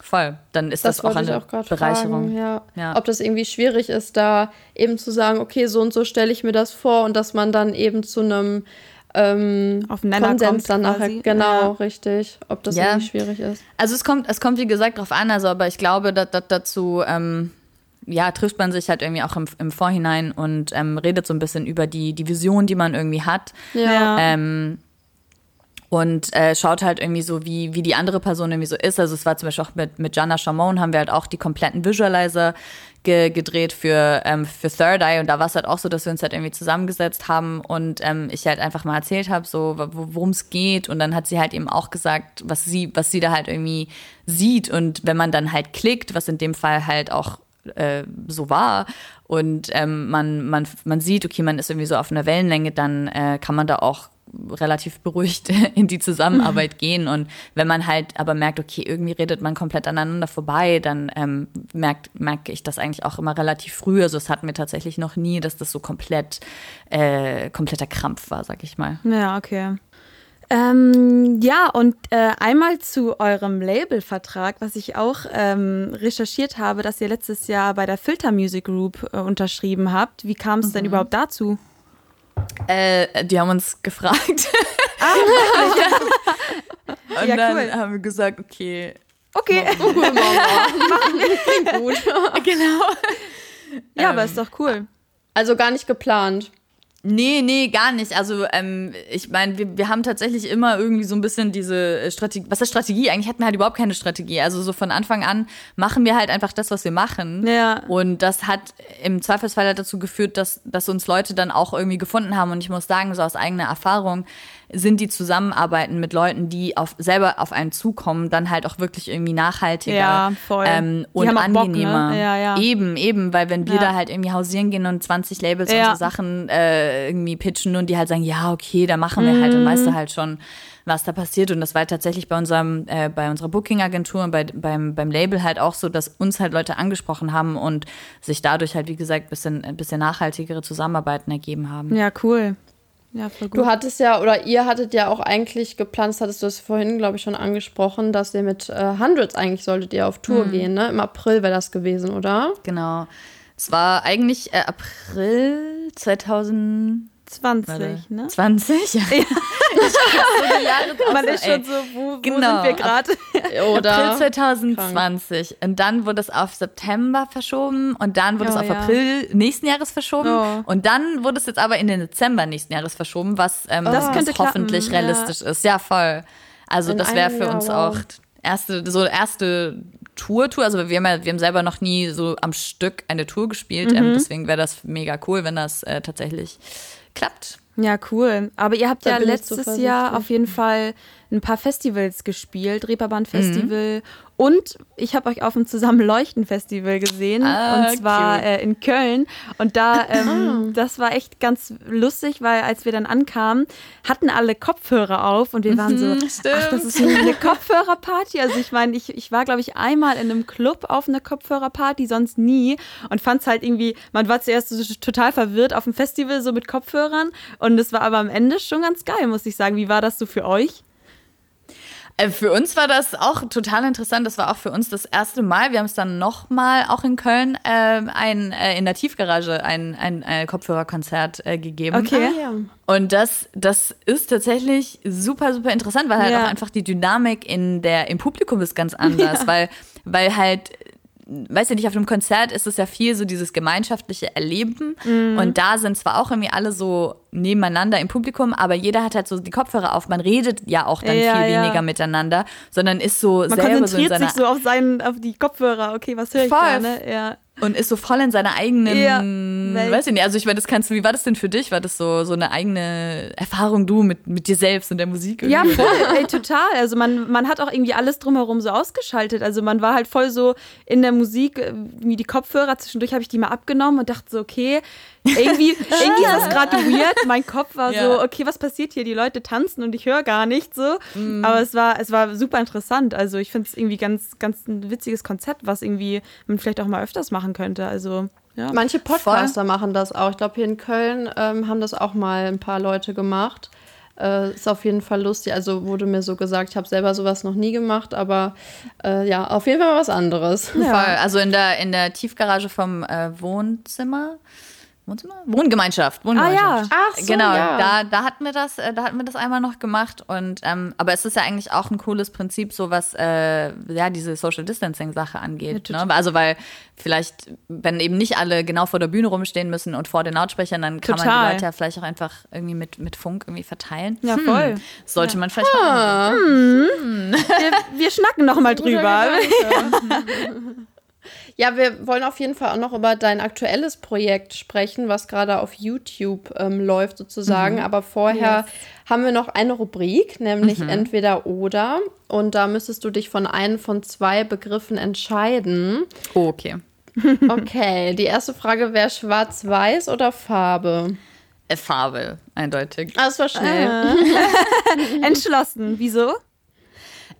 voll, dann ist das, das auch eine auch Bereicherung. Fragen, ja. ja. Ob das irgendwie schwierig ist, da eben zu sagen, okay, so und so stelle ich mir das vor und dass man dann eben zu einem ähm, auf Konsens dann nachher, genau, ja. richtig, ob das ja. irgendwie schwierig ist. Also es kommt, es kommt wie gesagt drauf an, also aber ich glaube, dass, dass dazu ähm, ja, trifft man sich halt irgendwie auch im, im Vorhinein und ähm, redet so ein bisschen über die, die Vision, die man irgendwie hat. Ja. Ähm, und äh, schaut halt irgendwie so, wie, wie die andere Person irgendwie so ist. Also es war zum Beispiel auch mit, mit Jana Chamon haben wir halt auch die kompletten Visualizer ge gedreht für, ähm, für Third Eye und da war es halt auch so, dass wir uns halt irgendwie zusammengesetzt haben und ähm, ich halt einfach mal erzählt habe, so worum es geht und dann hat sie halt eben auch gesagt, was sie, was sie da halt irgendwie sieht und wenn man dann halt klickt, was in dem Fall halt auch äh, so war und ähm, man, man, man sieht, okay, man ist irgendwie so auf einer Wellenlänge, dann äh, kann man da auch relativ beruhigt in die Zusammenarbeit gehen. Und wenn man halt aber merkt, okay, irgendwie redet man komplett aneinander vorbei, dann ähm, merkt, merke ich das eigentlich auch immer relativ früh. Also es hatten wir tatsächlich noch nie, dass das so komplett, äh, kompletter Krampf war, sag ich mal. Ja, okay. Ähm, ja, und äh, einmal zu eurem Labelvertrag, was ich auch ähm, recherchiert habe, dass ihr letztes Jahr bei der Filter Music Group äh, unterschrieben habt. Wie kam es mhm. denn überhaupt dazu? Äh, die haben uns gefragt. Ah, und ja, dann cool. haben wir gesagt, okay. Okay. Machen wir gut. genau. Ja, ähm, aber ist doch cool. Also gar nicht geplant. Nee, nee, gar nicht. Also ähm, ich meine, wir, wir haben tatsächlich immer irgendwie so ein bisschen diese Strategie. Was ist Strategie? Eigentlich hatten wir halt überhaupt keine Strategie. Also so von Anfang an machen wir halt einfach das, was wir machen. Ja. Und das hat im Zweifelsfall halt dazu geführt, dass, dass uns Leute dann auch irgendwie gefunden haben. Und ich muss sagen, so aus eigener Erfahrung, sind die Zusammenarbeiten mit Leuten, die auf, selber auf einen zukommen, dann halt auch wirklich irgendwie nachhaltiger ja, voll. Ähm, und angenehmer. Bock, ne? ja, ja. Eben, eben, weil wenn wir da halt irgendwie hausieren gehen und 20 Labels und so Sachen äh, irgendwie pitchen und die halt sagen, ja, okay, da machen wir mhm. halt, dann weißt du halt schon, was da passiert. Und das war tatsächlich bei unserem, äh, bei unserer Booking-Agentur und bei, beim, beim Label halt auch so, dass uns halt Leute angesprochen haben und sich dadurch halt, wie gesagt, ein bisschen, ein bisschen nachhaltigere Zusammenarbeiten ergeben haben. Ja, cool. Ja, voll gut. Du hattest ja, oder ihr hattet ja auch eigentlich geplant, hattest du es vorhin, glaube ich, schon angesprochen, dass ihr mit äh, Hundreds eigentlich solltet ihr auf Tour mhm. gehen, ne? Im April wäre das gewesen, oder? Genau. Es war eigentlich äh, April 2000. 20, ne? 20, ja. ja. so Man ist schon so, wo, wo genau. sind wir gerade? April 2020. Krank. Und dann wurde es auf September verschoben und dann wurde oh, es auf ja. April nächsten Jahres verschoben. Oh. Und dann wurde es jetzt aber in den Dezember nächsten Jahres verschoben, was, ähm, oh. was hoffentlich klappen. realistisch ja. ist. Ja, voll. Also in das wäre für uns Jahr, wow. auch erste, so erste Tour-Tour. Also wir haben, ja, wir haben selber noch nie so am Stück eine Tour gespielt. Ähm, mhm. Ähm, deswegen wäre das mega cool, wenn das äh, tatsächlich klappt. Ja, cool. Aber ihr habt da ja letztes Jahr auf jeden Fall ein paar Festivals gespielt, Reeperbahn Festival mhm. Und ich habe euch auf dem Zusammenleuchten-Festival gesehen ah, und zwar äh, in Köln und da, ähm, ah. das war echt ganz lustig, weil als wir dann ankamen, hatten alle Kopfhörer auf und wir waren so, mhm, ach, das ist eine Kopfhörerparty. Also ich meine, ich, ich war glaube ich einmal in einem Club auf einer Kopfhörerparty, sonst nie und fand es halt irgendwie, man war zuerst so total verwirrt auf dem Festival so mit Kopfhörern und es war aber am Ende schon ganz geil, muss ich sagen. Wie war das so für euch? Äh, für uns war das auch total interessant. Das war auch für uns das erste Mal. Wir haben es dann nochmal auch in Köln äh, ein, äh, in der Tiefgarage ein, ein, ein Kopfhörerkonzert äh, gegeben. Okay. Ah, Und das, das ist tatsächlich super, super interessant, weil halt ja. auch einfach die Dynamik in der, im Publikum ist ganz anders, ja. weil, weil halt weißt du nicht, auf einem Konzert ist es ja viel so dieses gemeinschaftliche Erleben. Mhm. Und da sind zwar auch irgendwie alle so nebeneinander im Publikum, aber jeder hat halt so die Kopfhörer auf. Man redet ja auch dann ja, viel ja. weniger miteinander, sondern ist so Man selber konzentriert so in sich so auf, seinen, auf die Kopfhörer. Okay, was höre ich da? Ne? Ja und ist so voll in seiner eigenen, ja, weiß ich nicht, also ich meine, das kannst du, wie war das denn für dich? War das so, so eine eigene Erfahrung du mit, mit dir selbst und der Musik? Irgendwie? Ja, voll, ey, total. Also man, man hat auch irgendwie alles drumherum so ausgeschaltet. Also man war halt voll so in der Musik, äh, wie die Kopfhörer, zwischendurch habe ich die mal abgenommen und dachte so, okay, irgendwie, irgendwie ist das gerade weird. Mein Kopf war ja. so, okay, was passiert hier? Die Leute tanzen und ich höre gar nicht so. Mhm. Aber es war, es war super interessant. Also ich finde es irgendwie ganz, ganz ein witziges Konzept, was irgendwie man vielleicht auch mal öfters machen könnte. Also ja. Manche Podcaster Voll. machen das auch. Ich glaube, hier in Köln ähm, haben das auch mal ein paar Leute gemacht. Äh, ist auf jeden Fall lustig. Also wurde mir so gesagt, ich habe selber sowas noch nie gemacht, aber äh, ja, auf jeden Fall was anderes. Ja. Voll. Also in der, in der Tiefgarage vom äh, Wohnzimmer Wohnzimmer? Wohngemeinschaft. Wohngemeinschaft. Ah ja. Ach so, genau, ja. da, da hatten wir das, äh, da hatten wir das einmal noch gemacht und ähm, aber es ist ja eigentlich auch ein cooles Prinzip, so was äh, ja diese Social Distancing Sache angeht. Ja, ne? Also weil vielleicht, wenn eben nicht alle genau vor der Bühne rumstehen müssen und vor den Lautsprechern, dann kann total. man die Leute ja vielleicht auch einfach irgendwie mit, mit Funk irgendwie verteilen. Ja, hm. voll. Sollte ja. man vielleicht ah. mal. Hm. Hm. Wir, wir schnacken noch mal drüber. Ja, wir wollen auf jeden Fall auch noch über dein aktuelles Projekt sprechen, was gerade auf YouTube ähm, läuft sozusagen. Mhm. Aber vorher yes. haben wir noch eine Rubrik, nämlich mhm. entweder oder. Und da müsstest du dich von einem von zwei Begriffen entscheiden. Oh, okay. okay, die erste Frage wäre schwarz-weiß oder Farbe? äh, Farbe, eindeutig. Ah, das war schnell. Äh. Entschlossen. Wieso?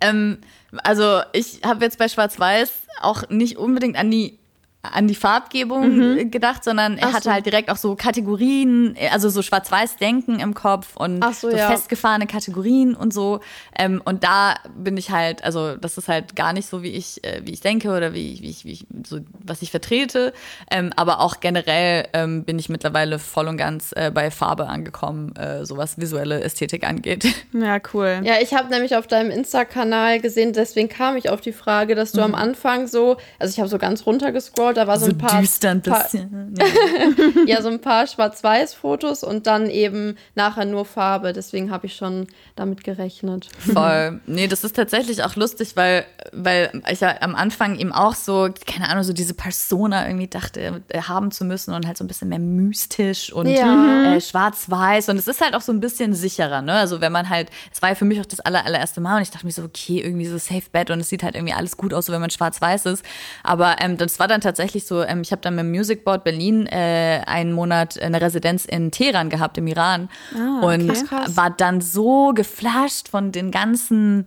Ähm, also ich habe jetzt bei Schwarz-Weiß auch nicht unbedingt an die an die Farbgebung mhm. gedacht, sondern er Ach hatte so. halt direkt auch so Kategorien, also so Schwarz-Weiß-Denken im Kopf und so, so ja. festgefahrene Kategorien und so. Ähm, und da bin ich halt, also das ist halt gar nicht so, wie ich, äh, wie ich denke oder wie ich, wie ich, wie ich so, was ich vertrete. Ähm, aber auch generell ähm, bin ich mittlerweile voll und ganz äh, bei Farbe angekommen, äh, so was visuelle Ästhetik angeht. Ja, cool. Ja, ich habe nämlich auf deinem Insta-Kanal gesehen, deswegen kam ich auf die Frage, dass du mhm. am Anfang so, also ich habe so ganz runtergescrollt, geschaut, da war so, so ein paar. Düster ein bisschen. Paar, ja, so ein paar Schwarz-Weiß-Fotos und dann eben nachher nur Farbe. Deswegen habe ich schon damit gerechnet. Voll. Nee, das ist tatsächlich auch lustig, weil, weil ich ja am Anfang eben auch so, keine Ahnung, so diese Persona irgendwie dachte, äh, haben zu müssen und halt so ein bisschen mehr mystisch und ja. äh, schwarz-weiß. Und es ist halt auch so ein bisschen sicherer, ne? Also wenn man halt, es war ja für mich auch das aller, allererste Mal und ich dachte mir so, okay, irgendwie so Safe Bet und es sieht halt irgendwie alles gut aus, so wenn man schwarz-weiß ist. Aber ähm, das war dann tatsächlich tatsächlich so, ähm, ich habe dann mit dem Music Board Berlin äh, einen Monat eine Residenz in Teheran gehabt, im Iran. Ah, okay. Und Krass. war dann so geflasht von den ganzen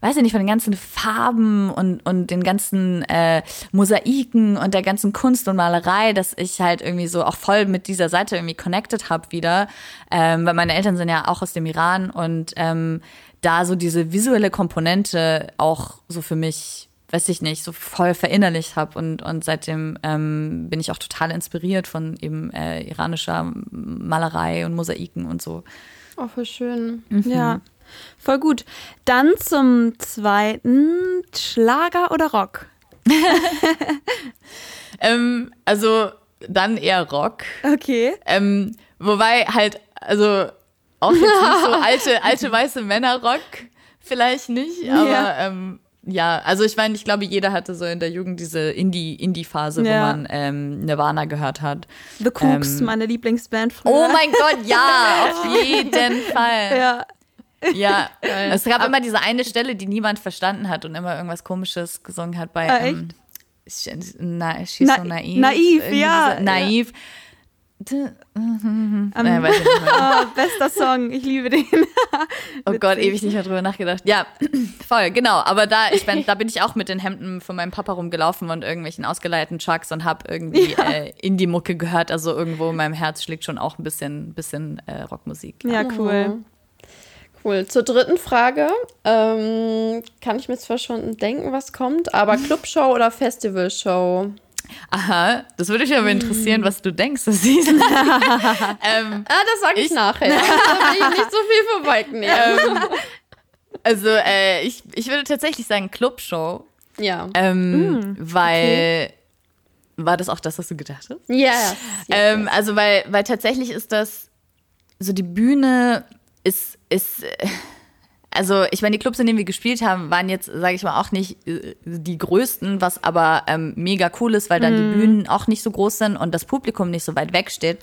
weiß ich nicht, von den ganzen Farben und, und den ganzen äh, Mosaiken und der ganzen Kunst und Malerei, dass ich halt irgendwie so auch voll mit dieser Seite irgendwie connected habe wieder. Ähm, weil meine Eltern sind ja auch aus dem Iran und ähm, da so diese visuelle Komponente auch so für mich weiß ich nicht, so voll verinnerlicht habe und, und seitdem ähm, bin ich auch total inspiriert von eben äh, iranischer Malerei und Mosaiken und so. Oh, voll schön. Mhm. Ja, voll gut. Dann zum zweiten, Schlager oder Rock? ähm, also dann eher Rock. Okay. Ähm, wobei halt, also auch jetzt nicht so alte, alte weiße Männer-Rock, vielleicht nicht, aber ja. ähm, ja, also ich meine, ich glaube, jeder hatte so in der Jugend diese Indie-Phase, ja. wo man ähm, Nirvana gehört hat. The Cooks, ähm, meine Lieblingsband früher. Oh mein Gott, ja, auf jeden Fall. Ja. Ja, es gab immer diese eine Stelle, die niemand verstanden hat und immer irgendwas Komisches gesungen hat bei. Ah, ähm, na, she's Na, so naiv. Naiv, ja. Naiv. Ja. Um, naja, weiß ich nicht mehr. Oh, bester Song, ich liebe den. oh Gott, ewig nicht mehr drüber nachgedacht. Ja, voll, genau. Aber da, ich bin, da bin ich auch mit den Hemden von meinem Papa rumgelaufen und irgendwelchen ausgeleiteten Chucks und habe irgendwie ja. äh, Indie-Mucke gehört. Also irgendwo in meinem Herz schlägt schon auch ein bisschen, bisschen äh, Rockmusik. Ja, cool. Mhm. Cool. Zur dritten Frage. Ähm, kann ich mir zwar schon denken, was kommt, aber Clubshow oder Festivalshow? Aha, das würde mich aber interessieren, was du denkst, dass sie ähm, Ah, das sage ich, ich, nachher. da will ich nicht so viel vorwegnehmen. Ähm, also, äh, ich, ich würde tatsächlich sagen Clubshow. Ja. Ähm, mm, weil. Okay. War das auch das, was du gedacht hast? Ja. Yes, ähm, also, weil, weil tatsächlich ist das. So, die Bühne ist. ist also ich meine, die Clubs, in denen wir gespielt haben, waren jetzt, sage ich mal, auch nicht äh, die größten, was aber ähm, mega cool ist, weil dann mm. die mhm. Bühnen auch nicht so groß sind und das Publikum nicht so weit weg steht.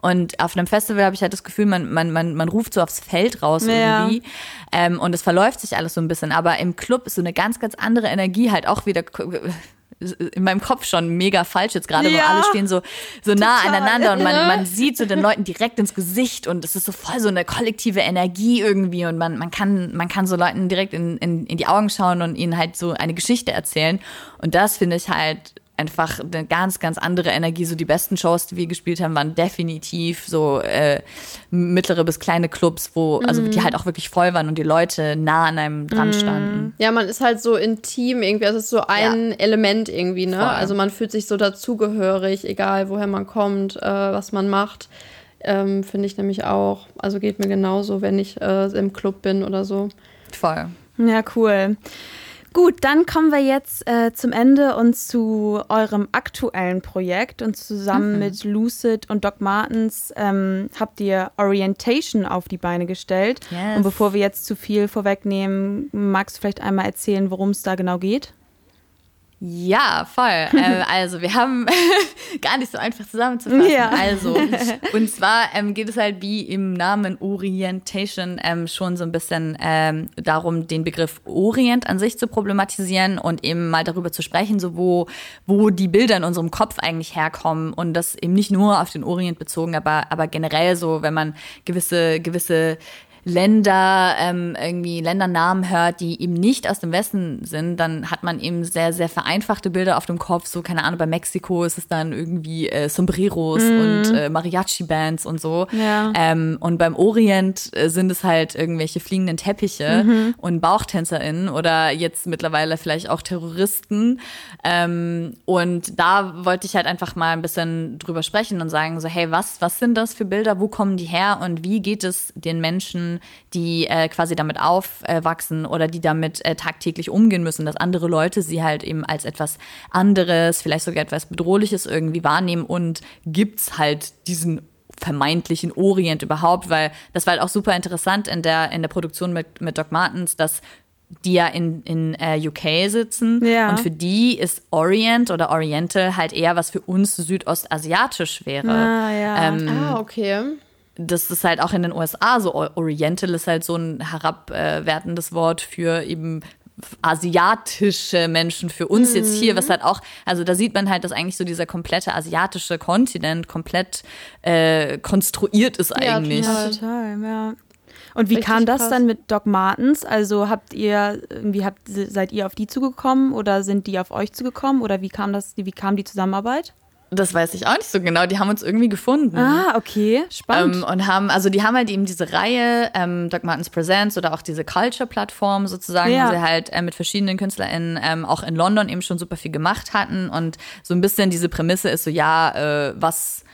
Und auf einem Festival habe ich halt das Gefühl, man, man, man, man ruft so aufs Feld raus ja. irgendwie. Ähm, und es verläuft sich alles so ein bisschen. Aber im Club ist so eine ganz, ganz andere Energie halt auch wieder in meinem Kopf schon mega falsch jetzt gerade, ja, wo alle stehen so, so nah aneinander und man, man sieht so den Leuten direkt ins Gesicht und es ist so voll so eine kollektive Energie irgendwie und man, man, kann, man kann so Leuten direkt in, in, in die Augen schauen und ihnen halt so eine Geschichte erzählen. Und das finde ich halt einfach eine ganz, ganz andere Energie. So die besten Shows, die wir gespielt haben, waren definitiv so äh, mittlere bis kleine Clubs, wo, also die mhm. halt auch wirklich voll waren und die Leute nah an einem dran mhm. standen. Ja, man ist halt so intim irgendwie. Also es ist so ein ja. Element irgendwie, ne? Voll. Also man fühlt sich so dazugehörig, egal woher man kommt, äh, was man macht. Ähm, Finde ich nämlich auch. Also geht mir genauso, wenn ich äh, im Club bin oder so. Voll. Ja, cool. Gut, dann kommen wir jetzt äh, zum Ende und zu eurem aktuellen Projekt. Und zusammen mhm. mit Lucid und Doc Martens ähm, habt ihr Orientation auf die Beine gestellt. Yes. Und bevor wir jetzt zu viel vorwegnehmen, magst du vielleicht einmal erzählen, worum es da genau geht? Ja, voll. äh, also wir haben gar nicht so einfach zusammenzufassen. Ja. Also, und zwar ähm, geht es halt wie im Namen Orientation ähm, schon so ein bisschen ähm, darum, den Begriff Orient an sich zu problematisieren und eben mal darüber zu sprechen, so wo, wo die Bilder in unserem Kopf eigentlich herkommen und das eben nicht nur auf den Orient bezogen, aber, aber generell so, wenn man gewisse, gewisse Länder, ähm, irgendwie Ländernamen hört, die eben nicht aus dem Westen sind, dann hat man eben sehr, sehr vereinfachte Bilder auf dem Kopf. So, keine Ahnung, bei Mexiko ist es dann irgendwie äh, Sombreros mhm. und äh, Mariachi-Bands und so. Ja. Ähm, und beim Orient äh, sind es halt irgendwelche fliegenden Teppiche mhm. und BauchtänzerInnen oder jetzt mittlerweile vielleicht auch Terroristen. Ähm, und da wollte ich halt einfach mal ein bisschen drüber sprechen und sagen so, hey, was, was sind das für Bilder? Wo kommen die her? Und wie geht es den Menschen die äh, quasi damit aufwachsen oder die damit äh, tagtäglich umgehen müssen, dass andere Leute sie halt eben als etwas anderes, vielleicht sogar etwas Bedrohliches irgendwie wahrnehmen und gibt's halt diesen vermeintlichen Orient überhaupt, weil das war halt auch super interessant in der, in der Produktion mit, mit Doc Martens, dass die ja in, in äh, UK sitzen. Ja. Und für die ist Orient oder Oriental halt eher was für uns südostasiatisch wäre. Ah, ja. ähm, ah okay das ist halt auch in den USA so. Oriental ist halt so ein herabwertendes Wort für eben asiatische Menschen für uns mhm. jetzt hier, was halt auch, also da sieht man halt, dass eigentlich so dieser komplette asiatische Kontinent komplett äh, konstruiert ist eigentlich. Ja, total, ja. Und wie Richtig kam das krass. dann mit Doc Martens? Also habt ihr, irgendwie habt, seid ihr auf die zugekommen oder sind die auf euch zugekommen oder wie kam das, wie kam die Zusammenarbeit? Das weiß ich auch nicht so genau. Die haben uns irgendwie gefunden. Ah, okay. Spannend. Ähm, und haben, also die haben halt eben diese Reihe, ähm, Doc Martens Presents oder auch diese Culture-Plattform sozusagen, ja. wo sie halt äh, mit verschiedenen KünstlerInnen ähm, auch in London eben schon super viel gemacht hatten. Und so ein bisschen diese Prämisse ist so, ja, äh, was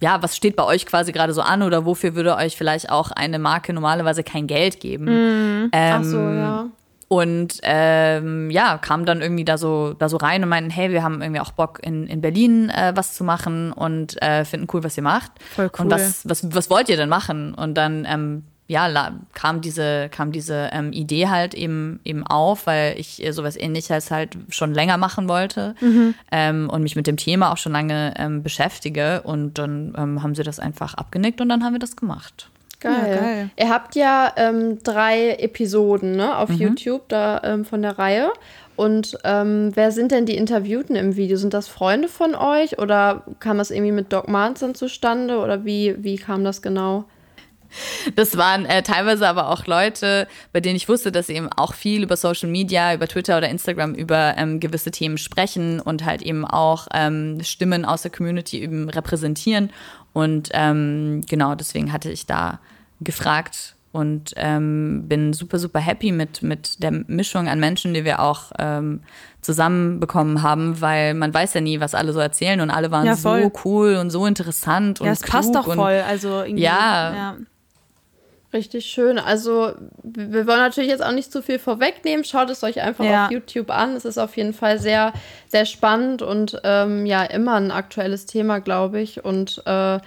ja, was steht bei euch quasi gerade so an oder wofür würde euch vielleicht auch eine Marke normalerweise kein Geld geben? Mm. Ähm, Ach so, ja. Und ähm, ja, kamen dann irgendwie da so, da so rein und meinten, hey, wir haben irgendwie auch Bock in, in Berlin äh, was zu machen und äh, finden cool, was ihr macht. Voll cool. Und was, was, was wollt ihr denn machen? Und dann ähm, ja, kam diese, kam diese ähm, Idee halt eben, eben auf, weil ich äh, sowas ähnliches halt schon länger machen wollte mhm. ähm, und mich mit dem Thema auch schon lange ähm, beschäftige. Und dann ähm, haben sie das einfach abgenickt und dann haben wir das gemacht. Geil. Ja, geil. Ihr habt ja ähm, drei Episoden ne, auf mhm. YouTube da ähm, von der Reihe. Und ähm, wer sind denn die Interviewten im Video? Sind das Freunde von euch oder kam das irgendwie mit Doc Martens zustande oder wie, wie kam das genau? Das waren äh, teilweise aber auch Leute, bei denen ich wusste, dass sie eben auch viel über Social Media, über Twitter oder Instagram über ähm, gewisse Themen sprechen und halt eben auch ähm, Stimmen aus der Community eben repräsentieren. Und ähm, genau deswegen hatte ich da gefragt und ähm, bin super, super happy mit, mit der Mischung an Menschen, die wir auch ähm, zusammenbekommen haben, weil man weiß ja nie, was alle so erzählen und alle waren ja, so cool und so interessant und Ja, es passt doch voll, also irgendwie. Ja. ja. Richtig schön. Also, wir wollen natürlich jetzt auch nicht zu viel vorwegnehmen. Schaut es euch einfach ja. auf YouTube an. Es ist auf jeden Fall sehr, sehr spannend und ähm, ja, immer ein aktuelles Thema, glaube ich. Und äh,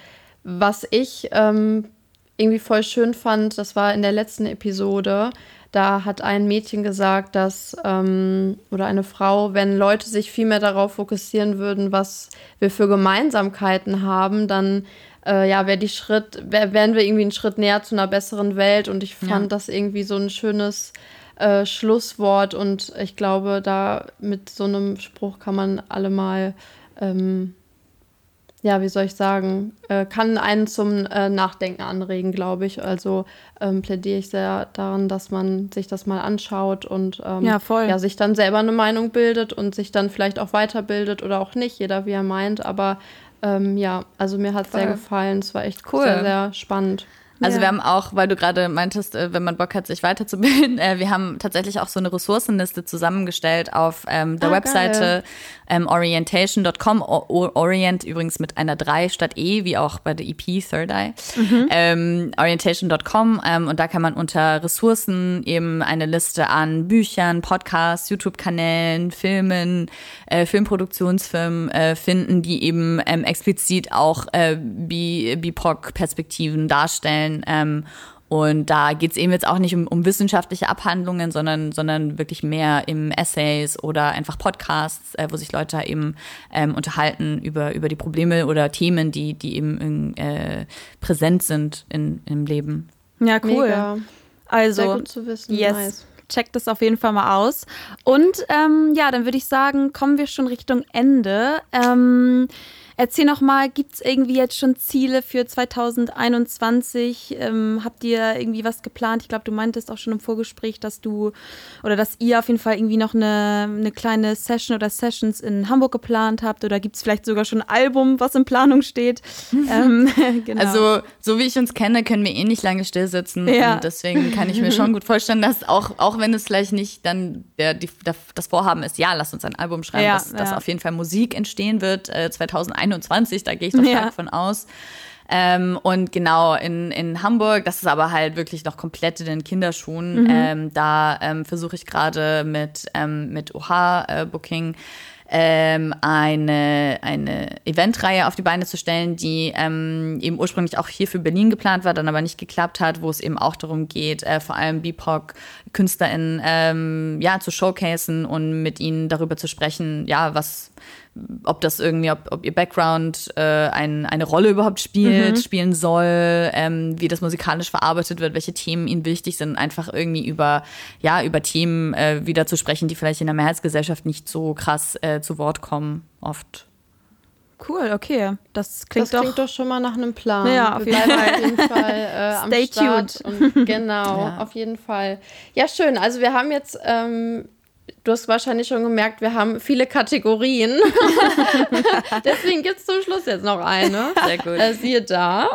was ich ähm, irgendwie voll schön fand, das war in der letzten Episode, da hat ein Mädchen gesagt, dass, ähm, oder eine Frau, wenn Leute sich viel mehr darauf fokussieren würden, was wir für Gemeinsamkeiten haben, dann äh, ja, wäre die Schritt, wär, wären wir irgendwie einen Schritt näher zu einer besseren Welt. Und ich fand ja. das irgendwie so ein schönes äh, Schlusswort. Und ich glaube, da mit so einem Spruch kann man alle mal ähm, ja, wie soll ich sagen, äh, kann einen zum äh, Nachdenken anregen, glaube ich. Also ähm, plädiere ich sehr daran, dass man sich das mal anschaut und ähm, ja, ja, sich dann selber eine Meinung bildet und sich dann vielleicht auch weiterbildet oder auch nicht, jeder wie er meint. Aber ähm, ja, also mir hat es sehr gefallen. Es war echt cool. sehr, sehr spannend. Also ja. wir haben auch, weil du gerade meintest, äh, wenn man Bock hat, sich weiterzubilden, äh, wir haben tatsächlich auch so eine Ressourcenliste zusammengestellt auf ähm, der ah, Webseite ähm, orientation.com. Orient übrigens mit einer 3 statt E, wie auch bei der EP Third Eye. Mhm. Ähm, orientation.com ähm, und da kann man unter Ressourcen eben eine Liste an Büchern, Podcasts, YouTube-Kanälen, Filmen, äh, Filmproduktionsfirmen äh, finden, die eben ähm, explizit auch äh, BIPOC-Perspektiven darstellen ähm, Und da geht es eben jetzt auch nicht um, um wissenschaftliche Abhandlungen, sondern, sondern wirklich mehr im Essays oder einfach Podcasts, äh, wo sich Leute eben ähm, unterhalten über, über die Probleme oder Themen, die, die eben äh, präsent sind in, im Leben. Ja, cool. Mega. Also, Sehr gut zu wissen. Yes. Nice checkt das auf jeden Fall mal aus. Und ähm, ja, dann würde ich sagen, kommen wir schon Richtung Ende. Ähm, Erzähl noch mal, gibt es irgendwie jetzt schon Ziele für 2021? Ähm, habt ihr irgendwie was geplant? Ich glaube, du meintest auch schon im Vorgespräch, dass du oder dass ihr auf jeden Fall irgendwie noch eine, eine kleine Session oder Sessions in Hamburg geplant habt. Oder gibt es vielleicht sogar schon ein Album, was in Planung steht? ähm, genau. Also, so wie ich uns kenne, können wir eh nicht lange still sitzen. Ja. Und deswegen kann ich mir schon gut vorstellen, dass auch, auch wenn es vielleicht nicht dann der, die, der, das Vorhaben ist, ja, lass uns ein Album schreiben, ja, dass, ja. dass auf jeden Fall Musik entstehen wird äh, 2021. 21, da gehe ich doch stark ja. von aus. Ähm, und genau in, in Hamburg, das ist aber halt wirklich noch komplett in den Kinderschuhen. Mhm. Ähm, da ähm, versuche ich gerade mit, ähm, mit OH-Booking äh, ähm, eine, eine Eventreihe auf die Beine zu stellen, die ähm, eben ursprünglich auch hier für Berlin geplant war, dann aber nicht geklappt hat, wo es eben auch darum geht, äh, vor allem BIPOC-KünstlerInnen ja, zu showcasen und mit ihnen darüber zu sprechen, ja, was ob das irgendwie, ob, ob ihr Background äh, ein, eine Rolle überhaupt spielt, mhm. spielen soll, ähm, wie das musikalisch verarbeitet wird, welche Themen ihnen wichtig sind, einfach irgendwie über, ja, über Themen äh, wieder zu sprechen, die vielleicht in der Mehrheitsgesellschaft nicht so krass äh, zu Wort kommen, oft. Cool, okay. Das klingt, das klingt doch, schon mal nach einem Plan. Ja, auf jeden Fall, auf jeden Fall äh, am Stay Start. tuned. Und genau, ja. auf jeden Fall. Ja, schön. Also wir haben jetzt ähm, Du hast wahrscheinlich schon gemerkt, wir haben viele Kategorien. Deswegen gibt es zum Schluss jetzt noch eine. Sehr gut. Äh, siehe da.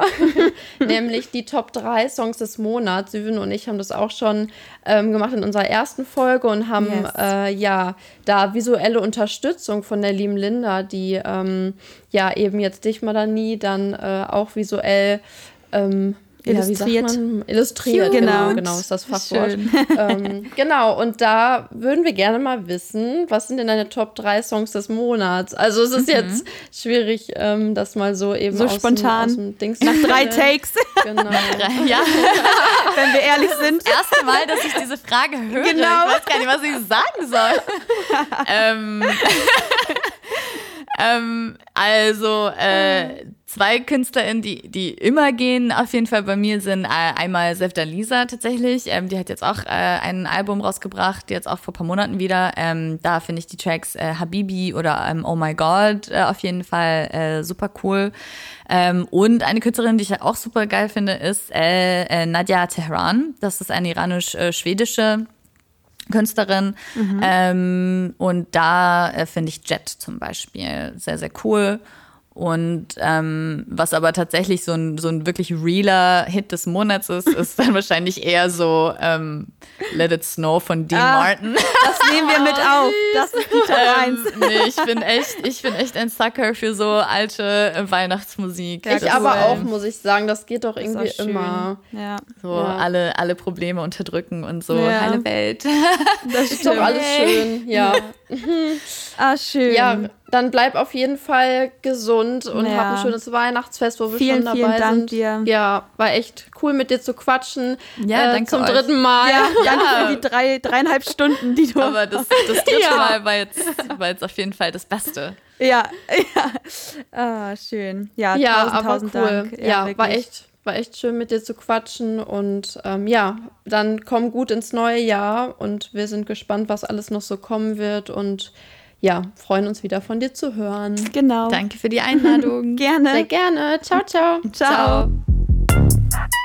Nämlich die Top 3 Songs des Monats. Süven und ich haben das auch schon ähm, gemacht in unserer ersten Folge und haben yes. äh, ja da visuelle Unterstützung von der lieben Linda, die ähm, ja eben jetzt dich mal da nie dann äh, auch visuell ähm, illustriert. Ja, illustriert, genau. genau, genau ist das Fachwort. ähm, genau, und da würden wir gerne mal wissen, was sind denn deine Top 3 Songs des Monats? Also es ist mhm. jetzt schwierig, ähm, das mal so eben so aus spontan dem, aus dem nach drei Takes. Genau. ja. Wenn wir ehrlich sind. Das erste Mal, dass ich diese Frage höre. Genau. Ich weiß gar nicht, was ich sagen soll. ähm, ähm, also äh, zwei KünstlerInnen, die, die immer gehen, auf jeden Fall bei mir sind äh, einmal Sefta Lisa tatsächlich. Ähm, die hat jetzt auch äh, ein Album rausgebracht, jetzt auch vor ein paar Monaten wieder. Ähm, da finde ich die Tracks äh, Habibi oder ähm, Oh My God äh, auf jeden Fall äh, super cool. Ähm, und eine Künstlerin, die ich auch super geil finde, ist Nadia Tehran. Das ist eine iranisch-schwedische Künstlerin. Mhm. Ähm, und da äh, finde ich Jet zum Beispiel sehr, sehr cool. Und ähm, was aber tatsächlich so ein, so ein wirklich realer Hit des Monats ist, ist dann wahrscheinlich eher so ähm, Let It Snow von Dean ah, Martin. Das nehmen wir mit auf. Das ist die 1. Ähm, nee, ich bin echt, ich bin echt ein Sucker für so alte äh, Weihnachtsmusik. Ja, ich aber auch, muss ich sagen, das geht doch irgendwie immer. Ja. So ja. Alle, alle Probleme unterdrücken und so. Ja. Heile Welt. Das ist doch alles schön, ja. ah, schön. Ja, dann bleib auf jeden Fall gesund und ja. hab ein schönes Weihnachtsfest, wo wir vielen, schon dabei vielen Dank sind. Dir. Ja, war echt cool mit dir zu quatschen. Ja, äh, danke zum euch. dritten Mal. Ja, danke für die drei, dreieinhalb Stunden, die du. Aber das, das dritte ja. Mal war jetzt, war jetzt auf jeden Fall das Beste. Ja, ja. Ah, schön. Ja, ja tausend, aber tausend cool. Dank. Ja, ja war echt war echt schön mit dir zu quatschen und ähm, ja, dann komm gut ins neue Jahr und wir sind gespannt, was alles noch so kommen wird und ja, freuen uns wieder von dir zu hören. Genau. Danke für die Einladung. gerne. Sehr gerne. Ciao, ciao. Ciao. ciao.